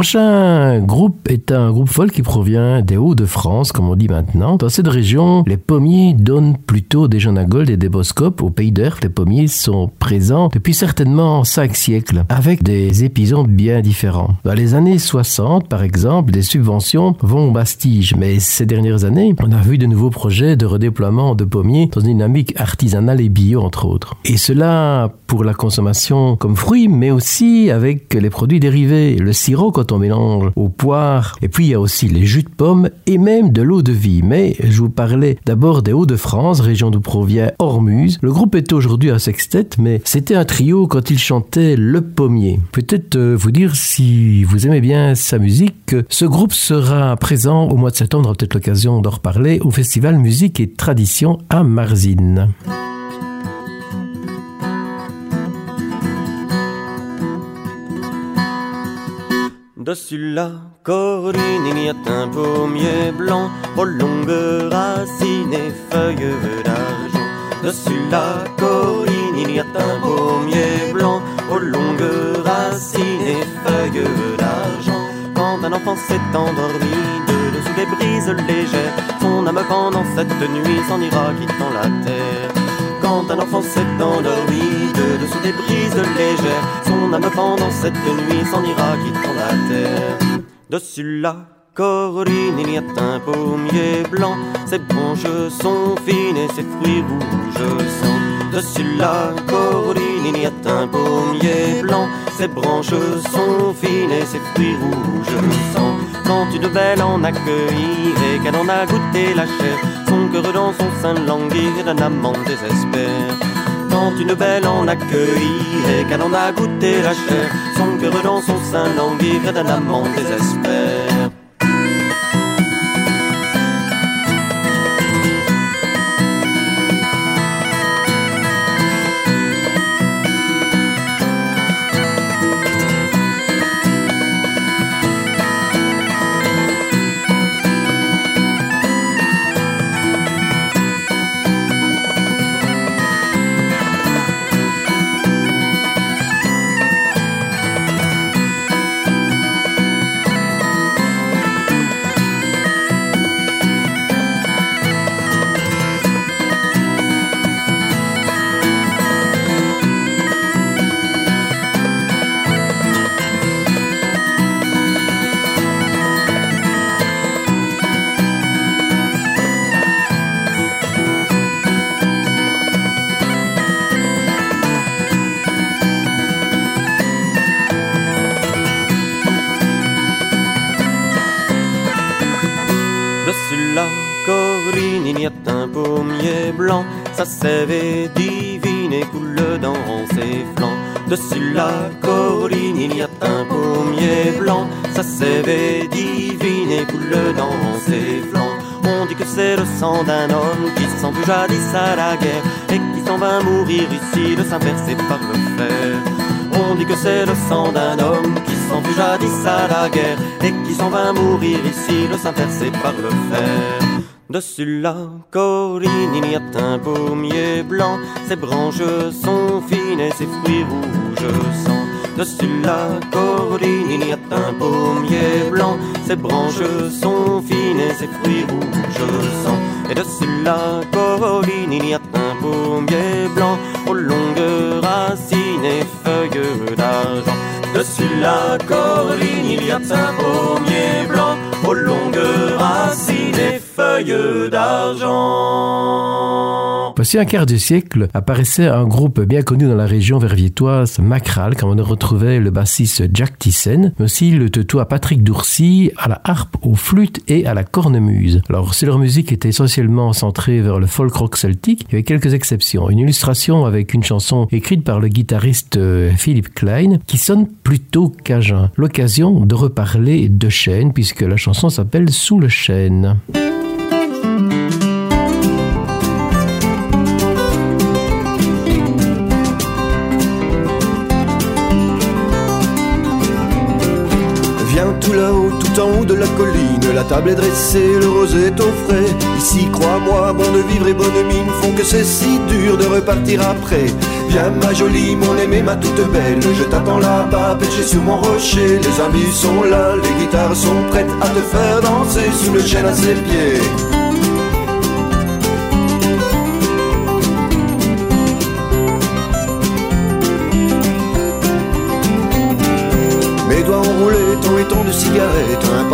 Prochain groupe est un groupe folk qui provient des Hauts-de-France, comme on dit maintenant. Dans cette région, les pommiers donnent plutôt des gold et des boscopes. Au pays d'Erf, les pommiers sont présents depuis certainement cinq siècles, avec des épisodes bien différents. Dans les années 60, par exemple, des subventions vont au Bastige, mais ces dernières années, on a vu de nouveaux projets de redéploiement de pommiers dans une dynamique artisanale et bio, entre autres. Et cela pour la consommation comme fruit, mais aussi avec les produits dérivés, le sirop quand on mélange aux poires. Et puis il y a aussi les jus de pommes et même de l'eau de vie. Mais je vous parlais d'abord des Hauts-de-France, région d'où provient Ormuz. Le groupe est aujourd'hui un sextet, mais c'était un trio quand il chantait Le Pommier. Peut-être euh, vous dire si vous aimez bien sa musique. Ce groupe sera présent au mois de septembre, peut-être l'occasion d'en reparler, au Festival Musique et Tradition à Marzine. Dessus la colline, il y a un pommier blanc aux longues racines et feuilles d'argent. Dessus la colline, il y a un pommier blanc aux longues racines et feuilles d'argent. Quand un enfant s'est endormi de dessous des brises légères, son âme pendant cette nuit s'en ira quittant la terre. Quand un enfant s'est endormi des brises légères, son âme pendant cette nuit s'en ira quittant la terre. Dessus la colline, il y a un pommier blanc, ses branches sont fines et ses fruits rouges sang. Dessus la colline, il y a un pommier blanc, ses branches sont fines et ses fruits rouges sang. Quand une belle en accueillit et qu'elle en a goûté la chair, son cœur dans son sein languit et d'un amant désespère. Quand une belle en accueillit et qu'elle en a goûté la chair, son cœur dans son sein languit d'un amant désespère. Sa sève est divine et coule dans ses flancs. Dessus la colline, il y a un pommier blanc, sa sève est divine et coule dans ses flancs. On dit que c'est le sang d'un homme qui s'en fut jadis à la guerre et qui s'en va mourir ici, le sein percé par le fer. On dit que c'est le sang d'un homme qui s'en fut jadis à la guerre et qui s'en va mourir ici, le sein percé par le fer. Dessus la colline, il y a un pommier blanc, ses branches sont fines et ses fruits rouges sang. Dessus la colline, il y a un pommier blanc, ses branches sont fines et ses fruits rouges sang. Et dessus la colline, il y a un pommier blanc, aux longues racines et feuilles d'argent. Dessus la colline, il y a un pommier blanc, aux longues racines et feuilles d'argent. Voici un quart de siècle apparaissait un groupe bien connu dans la région verviétoise, Macral, quand on retrouvait le bassiste Jack Thyssen, mais aussi le teutois Patrick Dourcy à la harpe, aux flûtes et à la cornemuse. Alors, si leur musique était essentiellement centrée vers le folk rock celtique, il y avait quelques exceptions. Une illustration avec une chanson écrite par le guitariste euh, Philippe Klein qui sonne plutôt cajun. L'occasion de reparler de chêne puisque la chanson s'appelle Sous le chêne. De la colline, la table est dressée, le rosé est au frais. Ici, crois-moi, bon de vivre et bonne mine font que c'est si dur de repartir après. Viens ma jolie, mon aimée, ma toute belle, je t'attends là-bas, perché sur mon rocher. Les amis sont là, les guitares sont prêtes à te faire danser sous le chêne à ses pieds.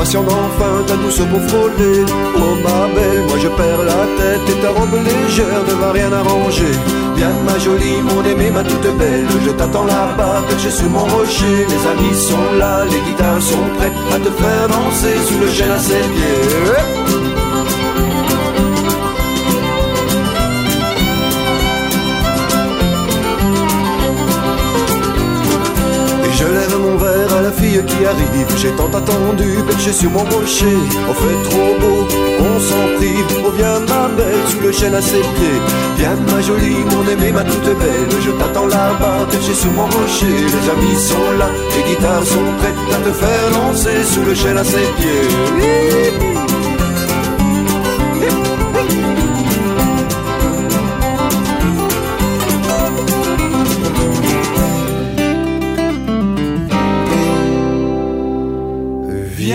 Cigarette, impatient d'enfin ta douce peau frôlée. Oh ma belle, moi je perds la tête et ta robe légère ne va rien arranger. Viens ma jolie, mon aimée, ma toute belle, je t'attends là-bas, perché sur mon rocher. Les amis sont là, les guitares sont prêtes à te faire danser sous le chêne à ses. Fille qui arrive. J'ai tant attendu, perché sur mon rocher On fait trop beau, on s'en prive. Oh viens ma belle, sous le chêne à ses pieds. Viens ma jolie, mon aimée, ma toute belle. Je t'attends là-bas, perché sur mon rocher. Les amis sont là, les guitares sont prêtes À te faire danser sous le chêne à ses pieds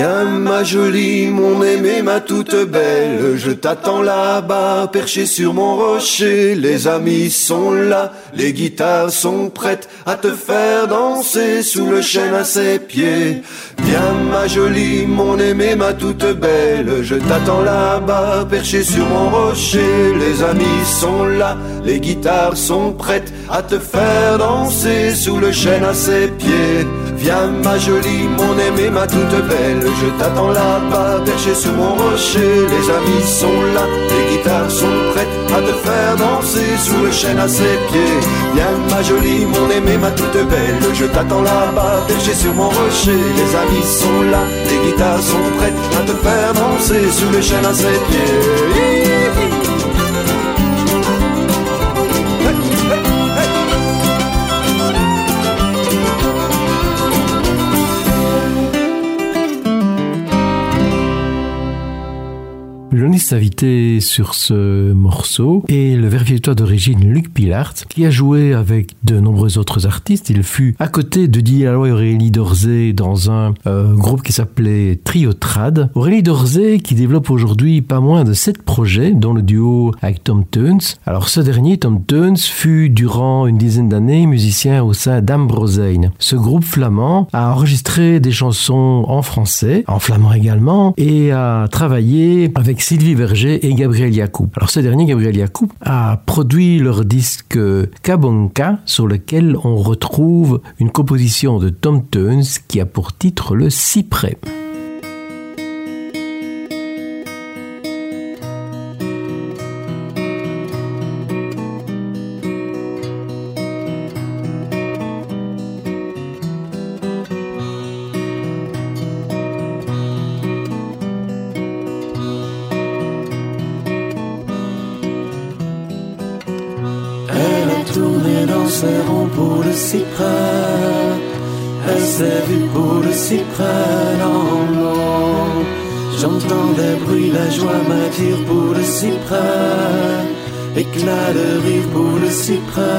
Viens ma jolie, mon aimée, ma toute belle, je t'attends là-bas, perché sur mon rocher, les amis sont là, les guitares sont prêtes à te faire danser sous le chêne à ses pieds. Viens ma jolie, mon aimée, ma toute belle, je t'attends là-bas, perché sur mon rocher, les amis sont là, les guitares sont prêtes à te faire danser sous le chêne à ses pieds. Viens ma jolie, mon aimée, ma toute belle, je t'attends là-bas, perché sur mon rocher. Les amis sont là, les guitares sont prêtes à te faire danser sous le chêne à ses pieds. Viens ma jolie, mon aimée, ma toute belle, je t'attends là-bas, perché sur mon rocher. Les amis sont là, les guitares sont prêtes à te faire danser sous le chêne à ses pieds. Journaliste invité sur ce morceau est le verviétois d'origine Luc Pilart, qui a joué avec de nombreux autres artistes. Il fut à côté de Didier Laloy et Aurélie Dorzé dans un euh, groupe qui s'appelait Trio Trad. Aurélie Dorzé qui développe aujourd'hui pas moins de sept projets, dont le duo avec Tom Tunes. Alors ce dernier, Tom Tunes, fut durant une dizaine d'années musicien au sein d'Ambrosane. Ce groupe flamand a enregistré des chansons en français, en flamand également, et a travaillé avec Sylvie Verger et Gabriel Yacoub. Alors ce dernier, Gabriel Yacoub, a produit leur disque Kabonka sur lequel on retrouve une composition de Tom Tunes qui a pour titre le Cyprès. Pour le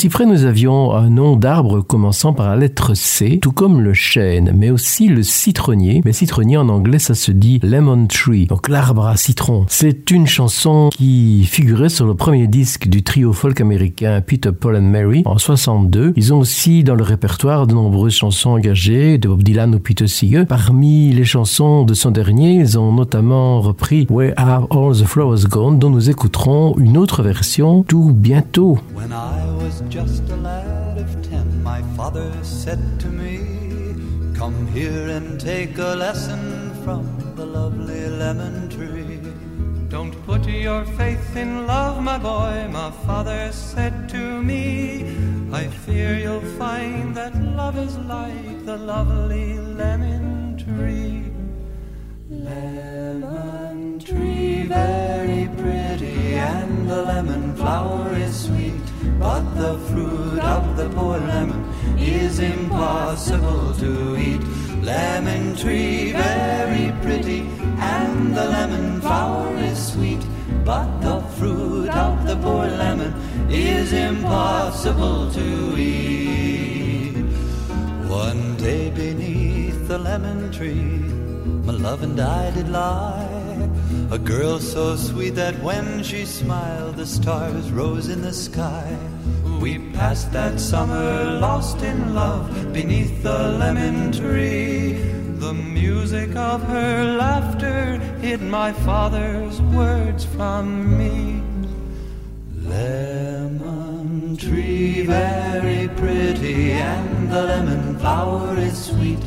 cyprès, nous avions un nom d'arbre commençant par la lettre C, tout comme le chêne, mais aussi le citronnier. Mais citronnier en anglais, ça se dit lemon tree, donc l'arbre à citron. C'est une chanson qui figurait sur le premier disque du trio folk américain Peter, Paul and Mary en 62. Ils ont aussi dans le répertoire de nombreuses chansons engagées de Bob Dylan ou Peter Seeger. Parmi les chansons de son dernier, ils ont notamment repris Where Are All the Flowers Gone, dont nous écouterons une autre version tout bientôt. Just a lad of ten, my father said to me, Come here and take a lesson from the lovely lemon tree. Don't put your faith in love, my boy, my father said to me. I fear you'll find that love is like the lovely lemon tree. Lemon tree, very pretty, and the lemon flower is sweet. But the fruit of the poor lemon is impossible to eat. Lemon tree, very pretty, and the lemon flower is sweet. But the fruit of the poor lemon is impossible to eat. One day beneath the lemon tree, my love and I did lie. A girl so sweet that when she smiled, the stars rose in the sky. We passed that summer lost in love beneath the lemon tree. The music of her laughter hid my father's words from me. Lemon tree, very pretty, and the lemon flower is sweet.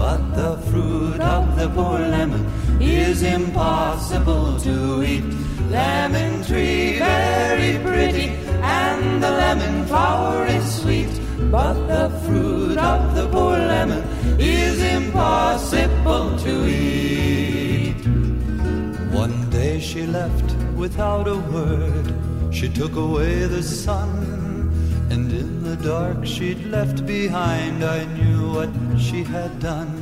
But the fruit of the poor lemon is impossible to eat. Lemon tree, very pretty, and the lemon flower is sweet. But the fruit of the poor lemon is impossible to eat. One day she left without a word. She took away the sun, and in the dark she'd left behind, I knew what she had done.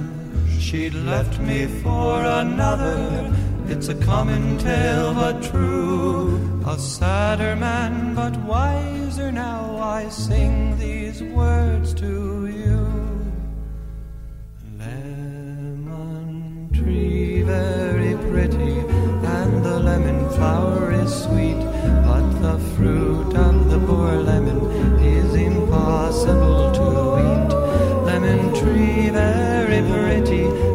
She'd left me for another. It's a common tale, but true. A sadder man, but wiser now. I sing these words to you. Lemon tree, very pretty, and the lemon flower is sweet. But the fruit of the poor lemon is impossible to eat. Lemon tree, very pretty,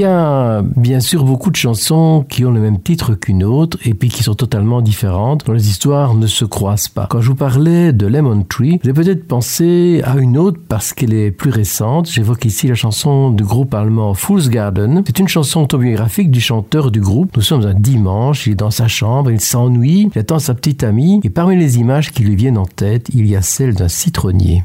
y a bien sûr beaucoup de chansons qui ont le même titre qu'une autre et puis qui sont totalement différentes, dont les histoires ne se croisent pas. Quand je vous parlais de Lemon Tree, j'ai peut-être pensé à une autre parce qu'elle est plus récente. J'évoque ici la chanson du groupe allemand Fool's Garden. C'est une chanson autobiographique du chanteur du groupe. Nous sommes un dimanche, il est dans sa chambre, il s'ennuie, il attend sa petite amie et parmi les images qui lui viennent en tête, il y a celle d'un citronnier.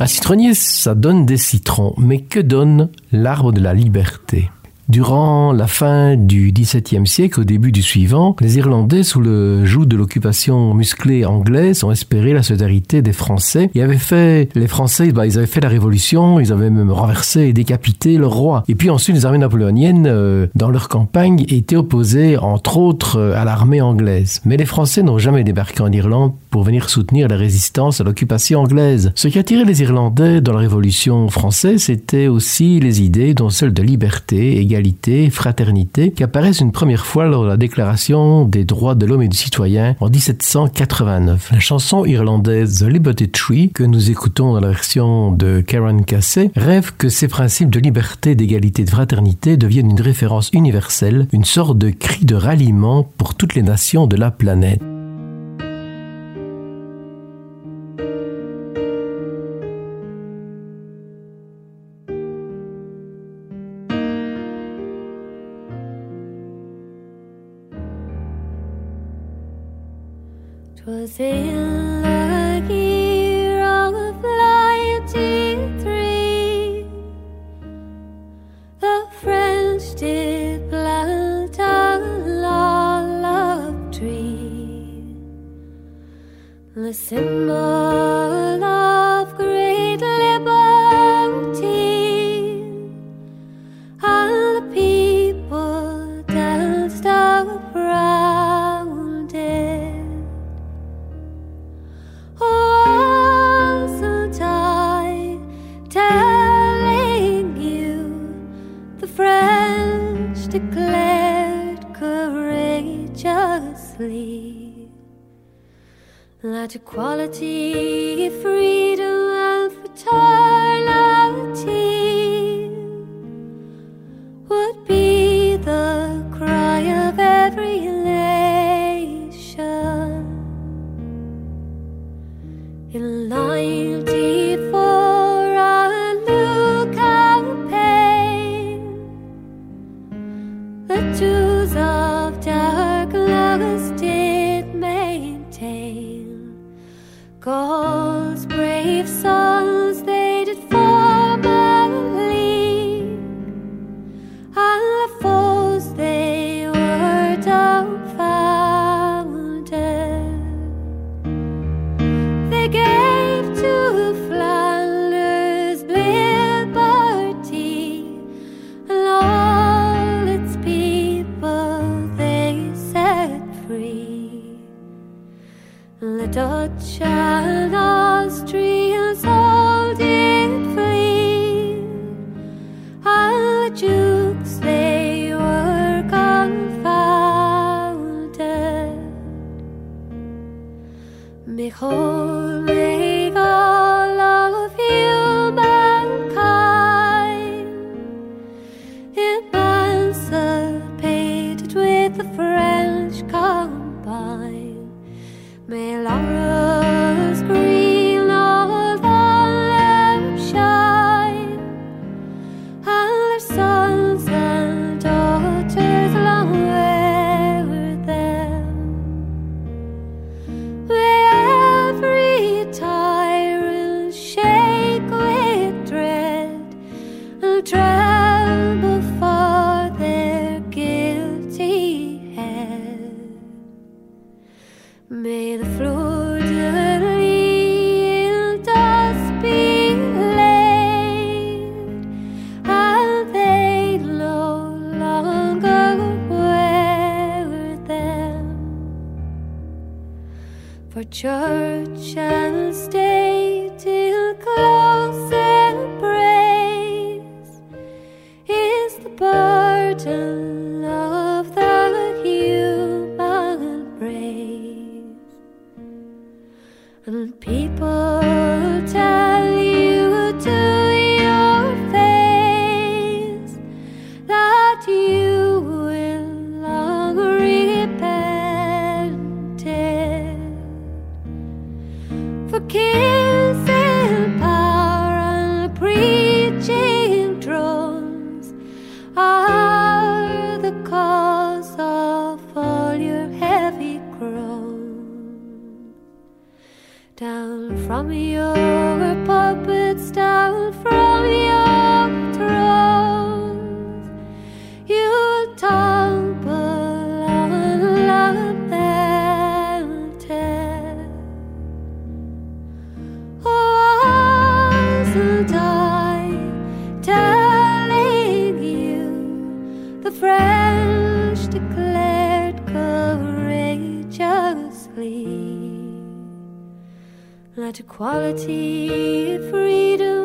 Un citronnier, ça donne des citrons, mais que donne l'arbre de la liberté? Durant la fin du XVIIe siècle, au début du suivant, les Irlandais, sous le joug de l'occupation musclée anglaise, ont espéré la solidarité des Français. Ils avaient fait, les Français, bah, ils avaient fait la révolution, ils avaient même renversé et décapité le roi. Et puis ensuite, les armées napoléoniennes, euh, dans leur campagne, étaient opposées, entre autres, à l'armée anglaise. Mais les Français n'ont jamais débarqué en Irlande pour venir soutenir la résistance à l'occupation anglaise. Ce qui attirait les Irlandais dans la Révolution française, c'était aussi les idées, dont celle de liberté, égalité, fraternité, qui apparaissent une première fois lors de la Déclaration des droits de l'homme et du citoyen en 1789. La chanson irlandaise The Liberty Tree, que nous écoutons dans la version de Karen Cassay, rêve que ces principes de liberté, d'égalité, de fraternité deviennent une référence universelle, une sorte de cri de ralliement pour toutes les nations de la planète. Was in the year of ninety-three, the French did plant a love tree. the symbol You're a puppet style from. Equality, freedom,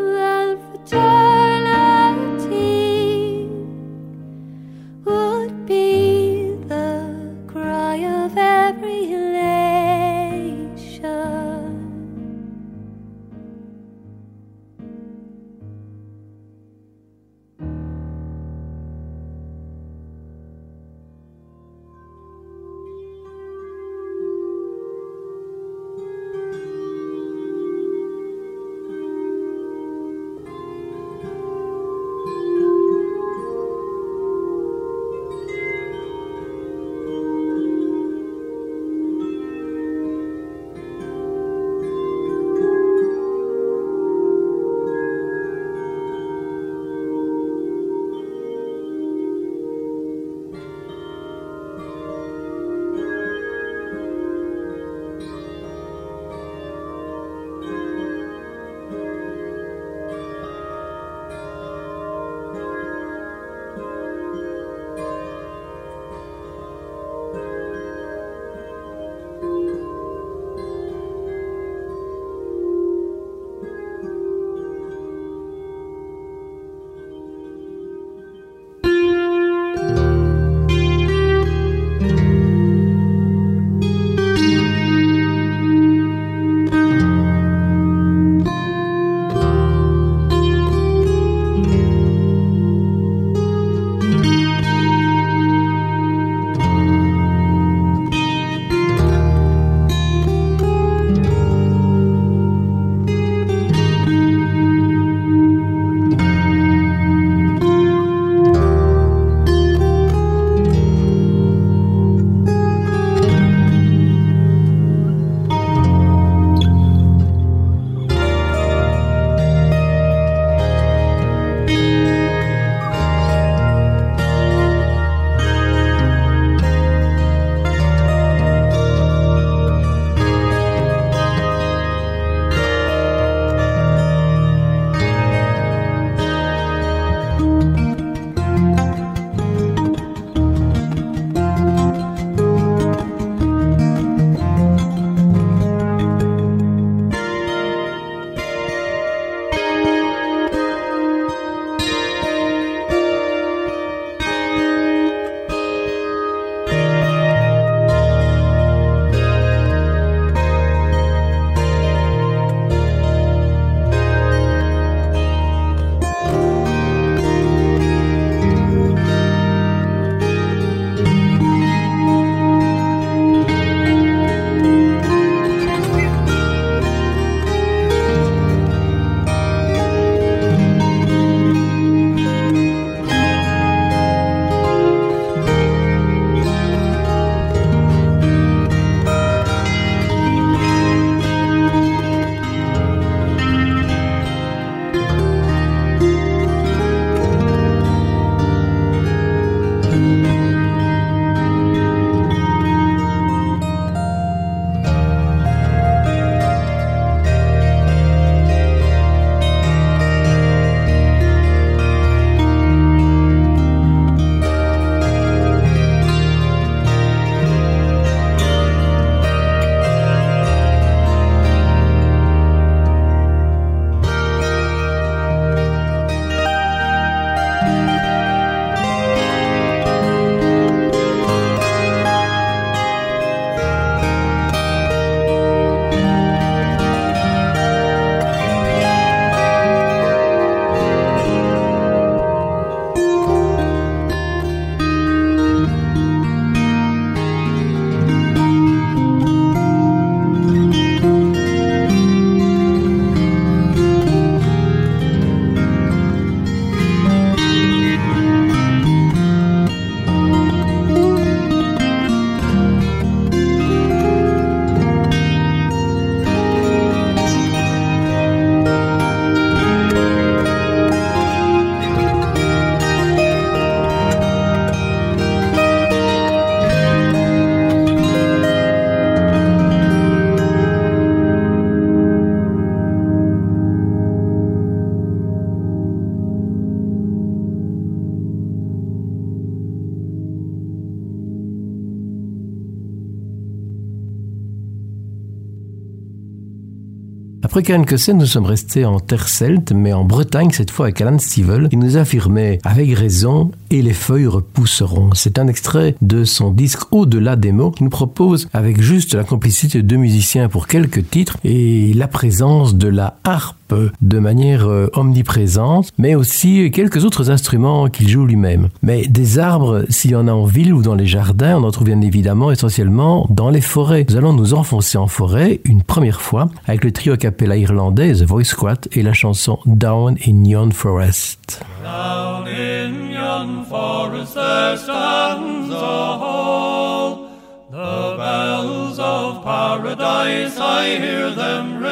Après Cairn-Cosset, nous sommes restés en terre celte, mais en Bretagne, cette fois avec Alan Stivell, qui nous affirmait avec raison et les feuilles repousseront. C'est un extrait de son disque Au-delà des mots qui nous propose, avec juste la complicité de deux musiciens pour quelques titres et la présence de la harpe de manière euh, omniprésente, mais aussi quelques autres instruments qu'il joue lui-même. Mais des arbres, s'il y en a en ville ou dans les jardins, on en trouve bien évidemment essentiellement dans les forêts. Nous allons nous enfoncer en forêt une première fois avec le trio a cappella irlandais The Voice Squad et la chanson Down in Yon Forest. Down in yon forest there stands a hall. The bells of paradise, I hear them.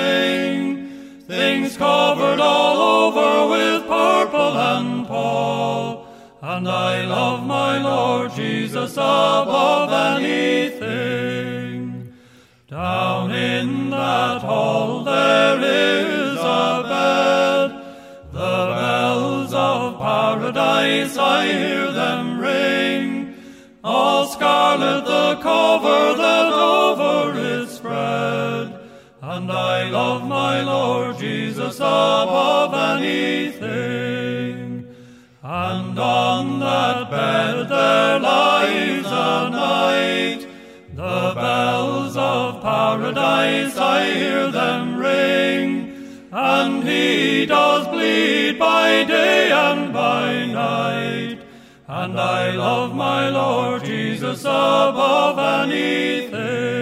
Covered all over with purple and pall. And I love my Lord Jesus above anything. Down in that hall there is a bed. The bells of paradise, I hear them ring. All scarlet the cover that over it spread. And I love my Lord Jesus above anything. And on that bed there lies a night. The bells of paradise, I hear them ring. And he does bleed by day and by night. And I love my Lord Jesus above anything.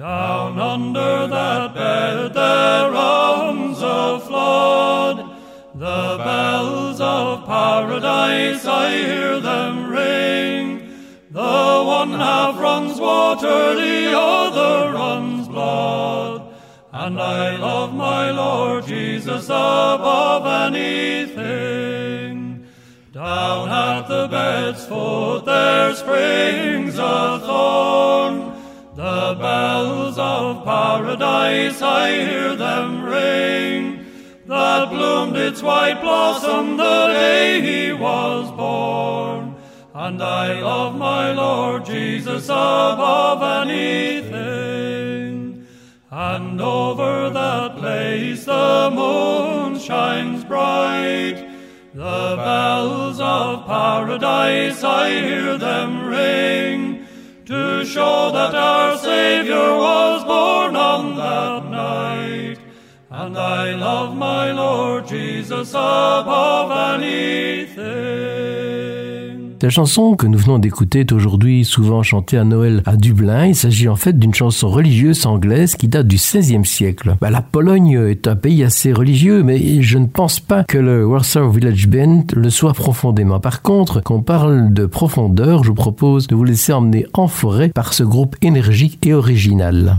Down under that bed there runs a flood. The bells of paradise, I hear them ring. The one half runs water, the other runs blood. And I love my Lord Jesus above anything. Down at the bed's foot there springs paradise, I hear them ring. That bloomed its white blossom the day he was born. And I love my Lord Jesus above anything. And over that place the moon shines bright. The bells of paradise, I hear them ring, to show that our Savior was born on that La chanson que nous venons d'écouter est aujourd'hui souvent chantée à Noël à Dublin. Il s'agit en fait d'une chanson religieuse anglaise qui date du XVIe siècle. Bah, la Pologne est un pays assez religieux, mais je ne pense pas que le Warsaw Village Band le soit profondément. Par contre, quand on parle de profondeur, je vous propose de vous laisser emmener en forêt par ce groupe énergique et original.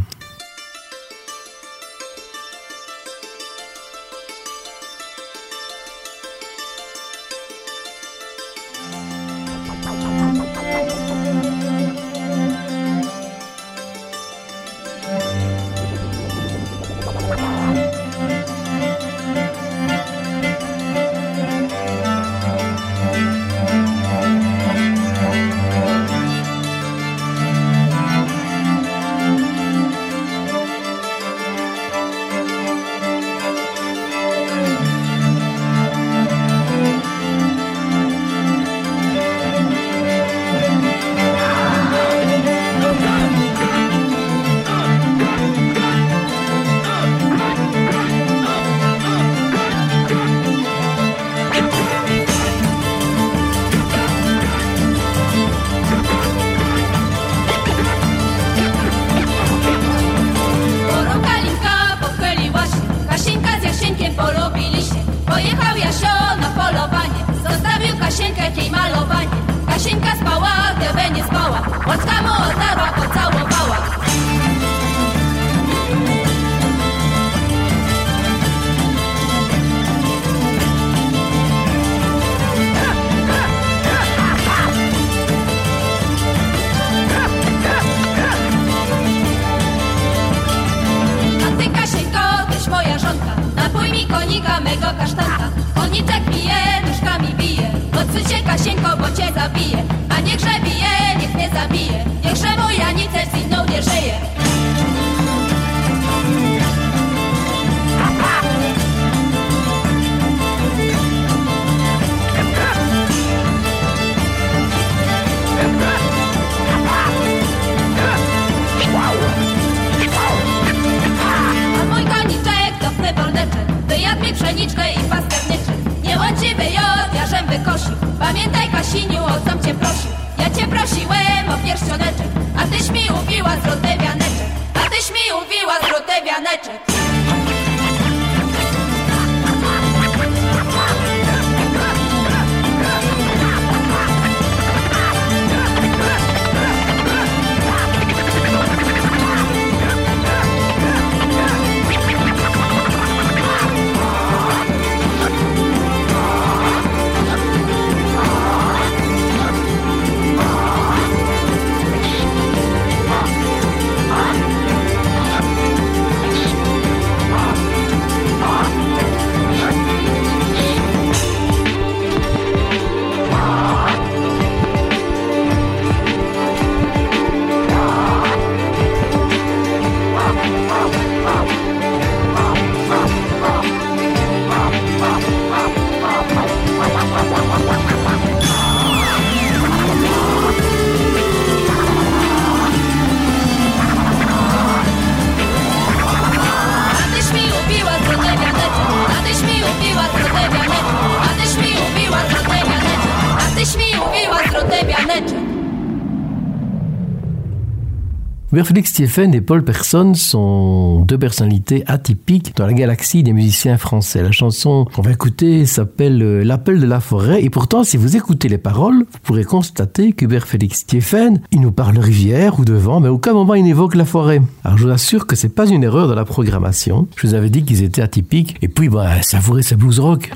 Félix Stieffen et Paul Person sont deux personnalités atypiques dans la galaxie des musiciens français. La chanson qu'on va écouter s'appelle euh, L'appel de la forêt et pourtant si vous écoutez les paroles, vous pourrez constater qu'Hubert Félix Stieffen, il nous parle rivière ou de vent, mais aucun moment il n'évoque la forêt. Alors je vous assure que c'est pas une erreur dans la programmation. Je vous avais dit qu'ils étaient atypiques et puis bah, savourez ce blues rock.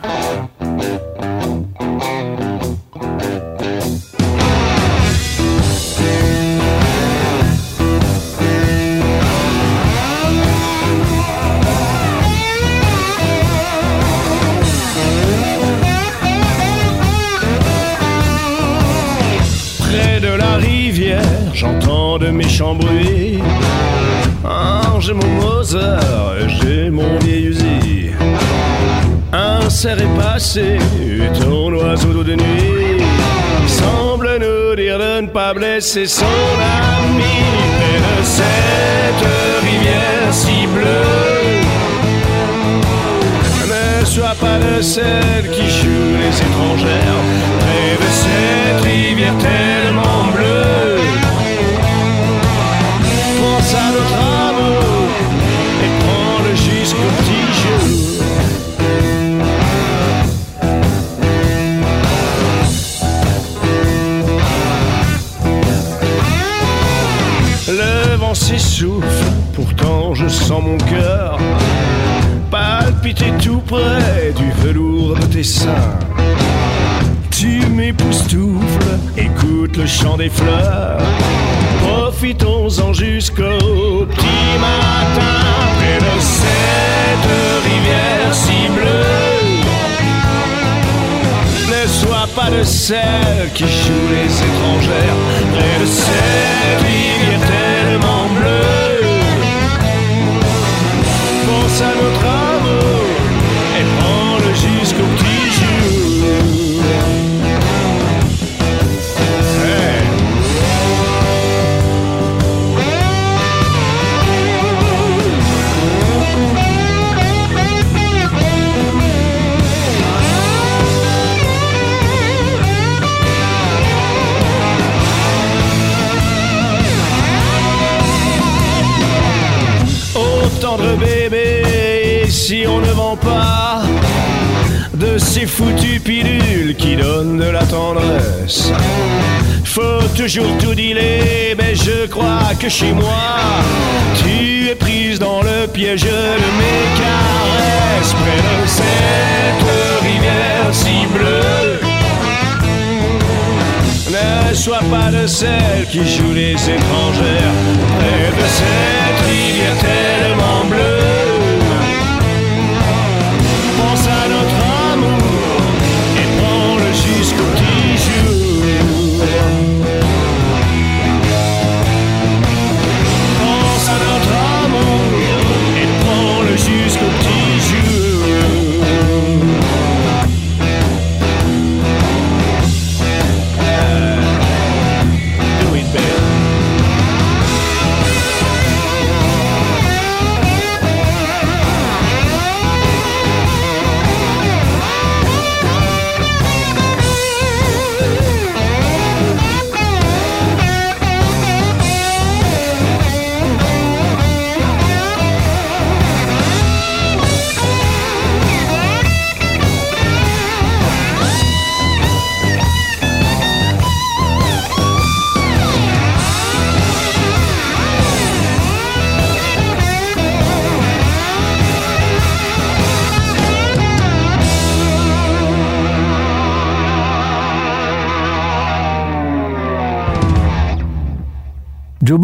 Bruits. Ah, j'ai mon Mozart, j'ai mon vieil usi. Un cerf est passé, ton oiseau de nuit. Semble nous dire de ne pas blesser son ami. Près de cette rivière si bleue. Ne sois pas de celle qui joue les étrangères Près de cette rivière tellement bleue pourtant je sens mon cœur palpiter tout près du velours de tes seins. Tu m'époustoufles, écoute le chant des fleurs. Profitons-en jusqu'au petit matin, près de cette rivière si bleue. Ne sois pas de celle qui joue les étrangères, près de cette rivière si on ne vend pas de ces foutues pilules qui donnent de la tendresse, faut toujours tout dealer, mais je crois que chez moi, tu es prise dans le piège de mes caresses près de cette rivière si bleue. Ne sois pas de celles qui jouent les étrangères Près de cette rivière tellement bleue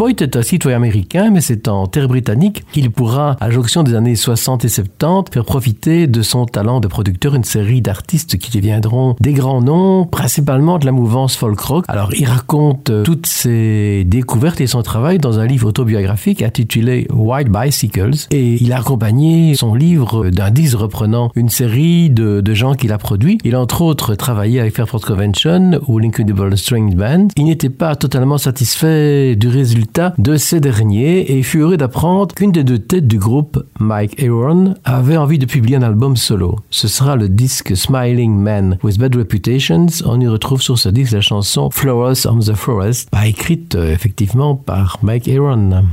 Boyd est un citoyen américain, mais c'est en terre britannique qu'il pourra, à jonction des années 60 et 70, faire profiter de son talent de producteur une série d'artistes qui deviendront des grands noms, principalement de la mouvance folk rock. Alors, il raconte euh, toutes ses découvertes et son travail dans un livre autobiographique intitulé White Bicycles, et il a accompagné son livre disque reprenant une série de, de gens qu'il a produits. Il a entre autres travaillé avec Fairport Convention ou l'Incredible String Band. Il n'était pas totalement satisfait du résultat de ces derniers et fut heureux d'apprendre qu'une des deux têtes du groupe, Mike Aaron, avait envie de publier un album solo. Ce sera le disque Smiling Man with Bad Reputations. On y retrouve sur ce disque la chanson Flowers on the Forest, écrite euh, effectivement par Mike Aaron.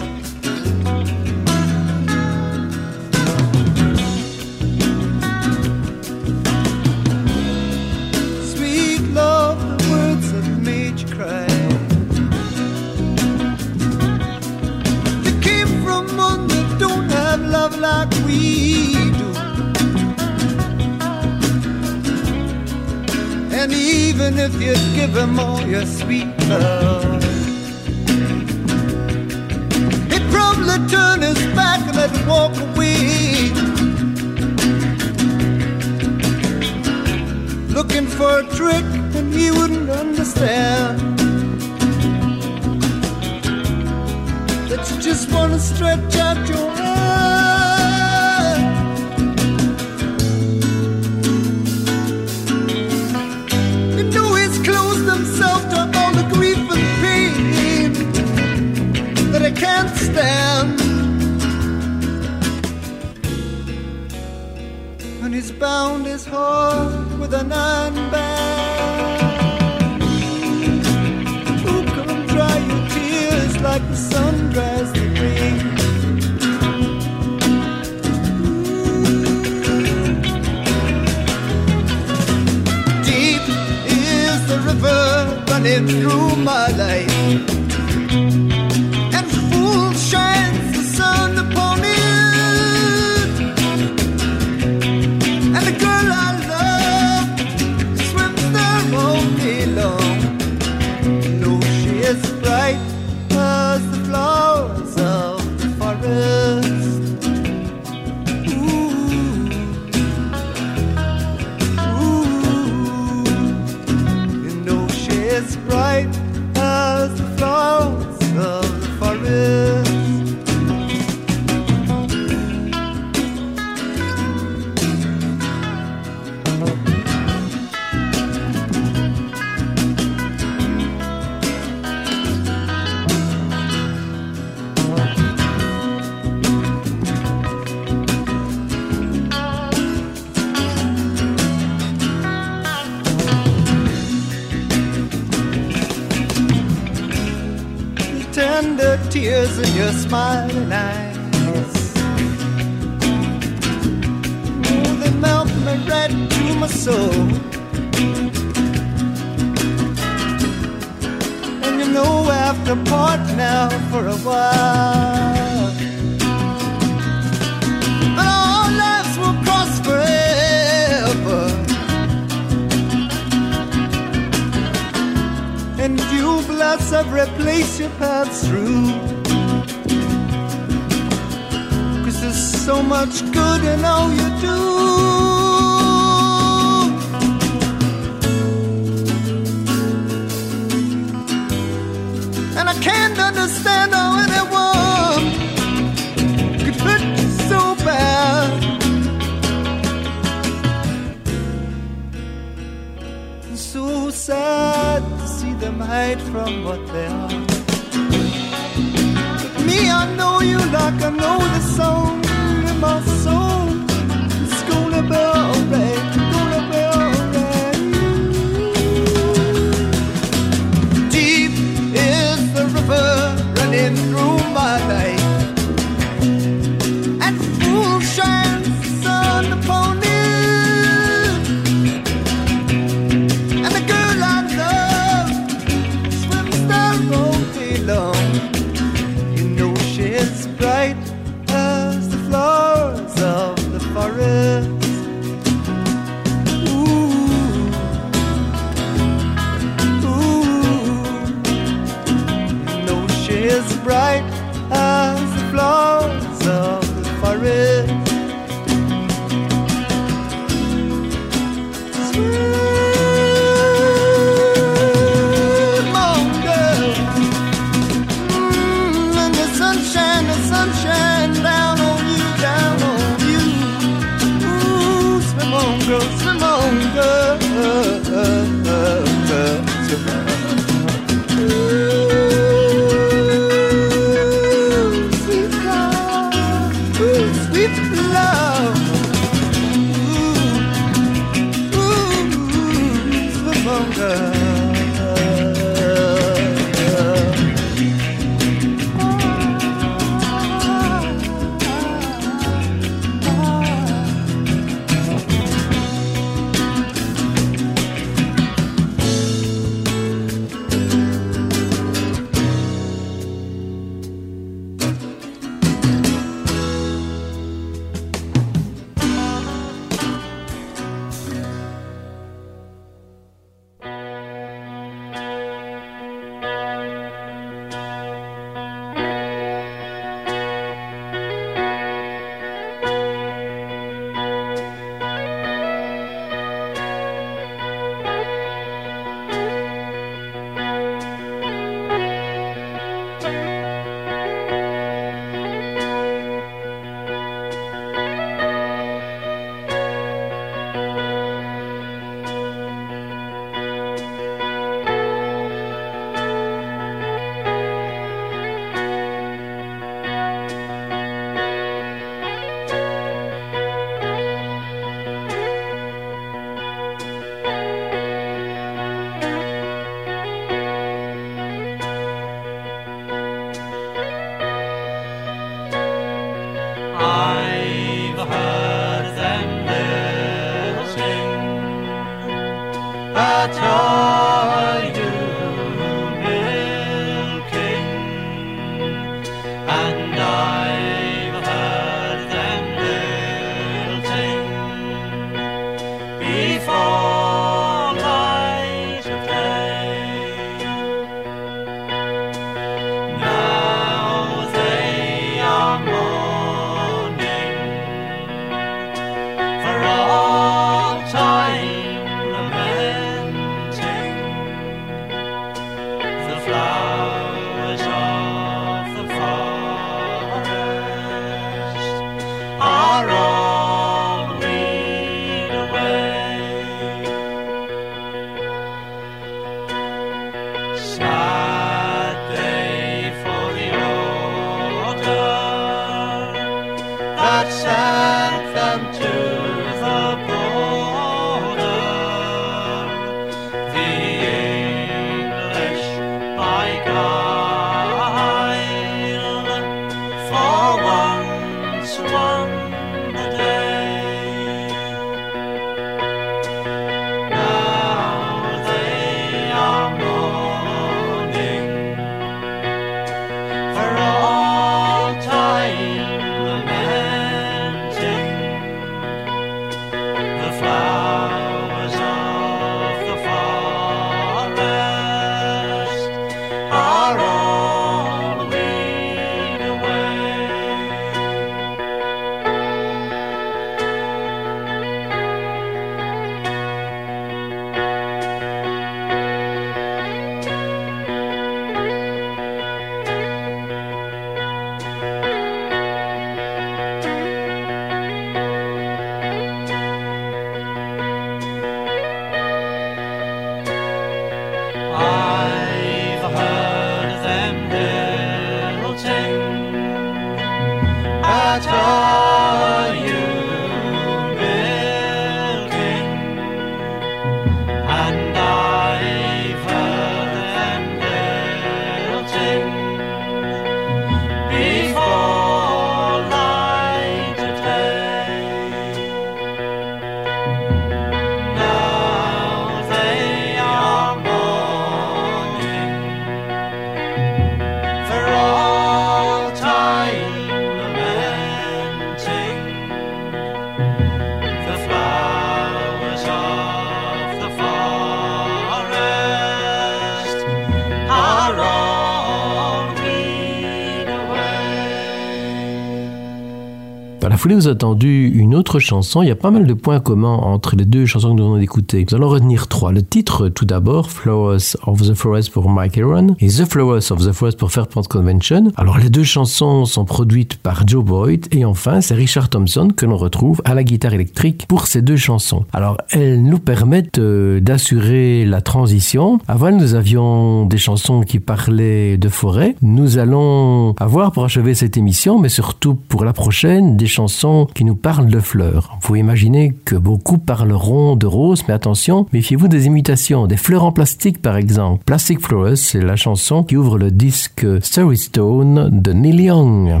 Foulée, vous avez entendu une autre chanson. Il y a pas mal de points communs entre les deux chansons que nous venons d'écouter. Nous allons retenir trois. Le titre, tout d'abord, Flowers of the Forest pour Mike Aaron et The Flowers of the Forest pour Fairport Convention. Alors, les deux chansons sont produites par Joe Boyd et enfin, c'est Richard Thompson que l'on retrouve à la guitare électrique pour ces deux chansons. Alors, elles nous permettent d'assurer la transition. Avant, nous avions des chansons qui parlaient de forêt. Nous allons avoir pour achever cette émission, mais surtout pour la prochaine, des chansons qui nous parlent de fleurs. Vous imaginez que beaucoup parleront de roses, mais attention, méfiez-vous des imitations, des fleurs en plastique par exemple. Plastic Flowers, c'est la chanson qui ouvre le disque Starry Stone de Neil Young.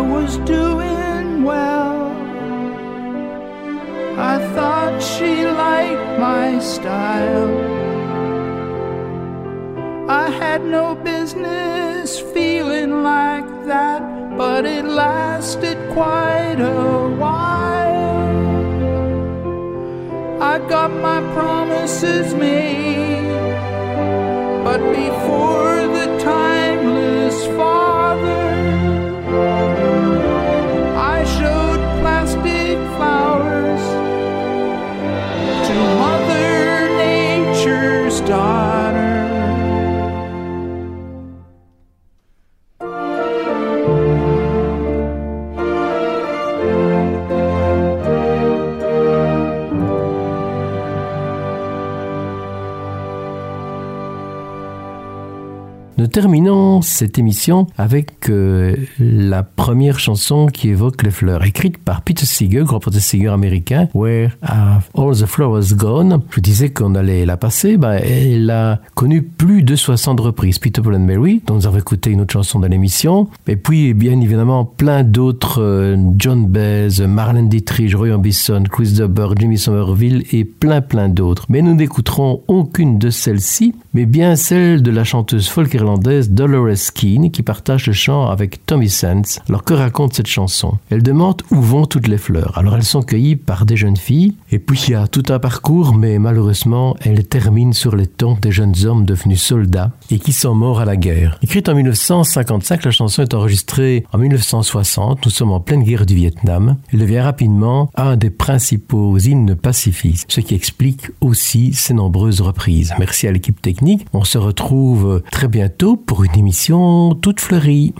Was doing well. I thought she liked my style. I had no business feeling like that, but it lasted quite a while. I got my promises made, but before terminons cette émission avec euh, la première chanson qui évoque les fleurs, écrite par Peter Seeger, grand Peter Seeger américain, Where Have All the Flowers Gone? Je disais qu'on allait la passer, ben, elle a connu plus de 60 reprises. Peter Paul and Mary, dont nous avons écouté une autre chanson dans l'émission, et puis bien évidemment plein d'autres, euh, John Baez, Marlène Dietrich, Roy Orbison, Chris Dubber, Jimmy Somerville et plein plein d'autres. Mais nous n'écouterons aucune de celles-ci, mais bien celle de la chanteuse folk irlandaise Dolores Keane qui partage le chant avec Tommy Sands. Alors que raconte cette chanson Elle demande où vont toutes les fleurs. Alors elles sont cueillies par des jeunes filles et puis il y a tout un parcours mais malheureusement elle termine sur les tons des jeunes hommes devenus soldats et qui sont morts à la guerre. Écrite en 1955, la chanson est enregistrée en 1960. Nous sommes en pleine guerre du Vietnam. Elle devient rapidement un des principaux hymnes pacifistes, ce qui explique aussi ses nombreuses reprises. Merci à l'équipe technique. On se retrouve très bientôt pour une émission toute fleurie.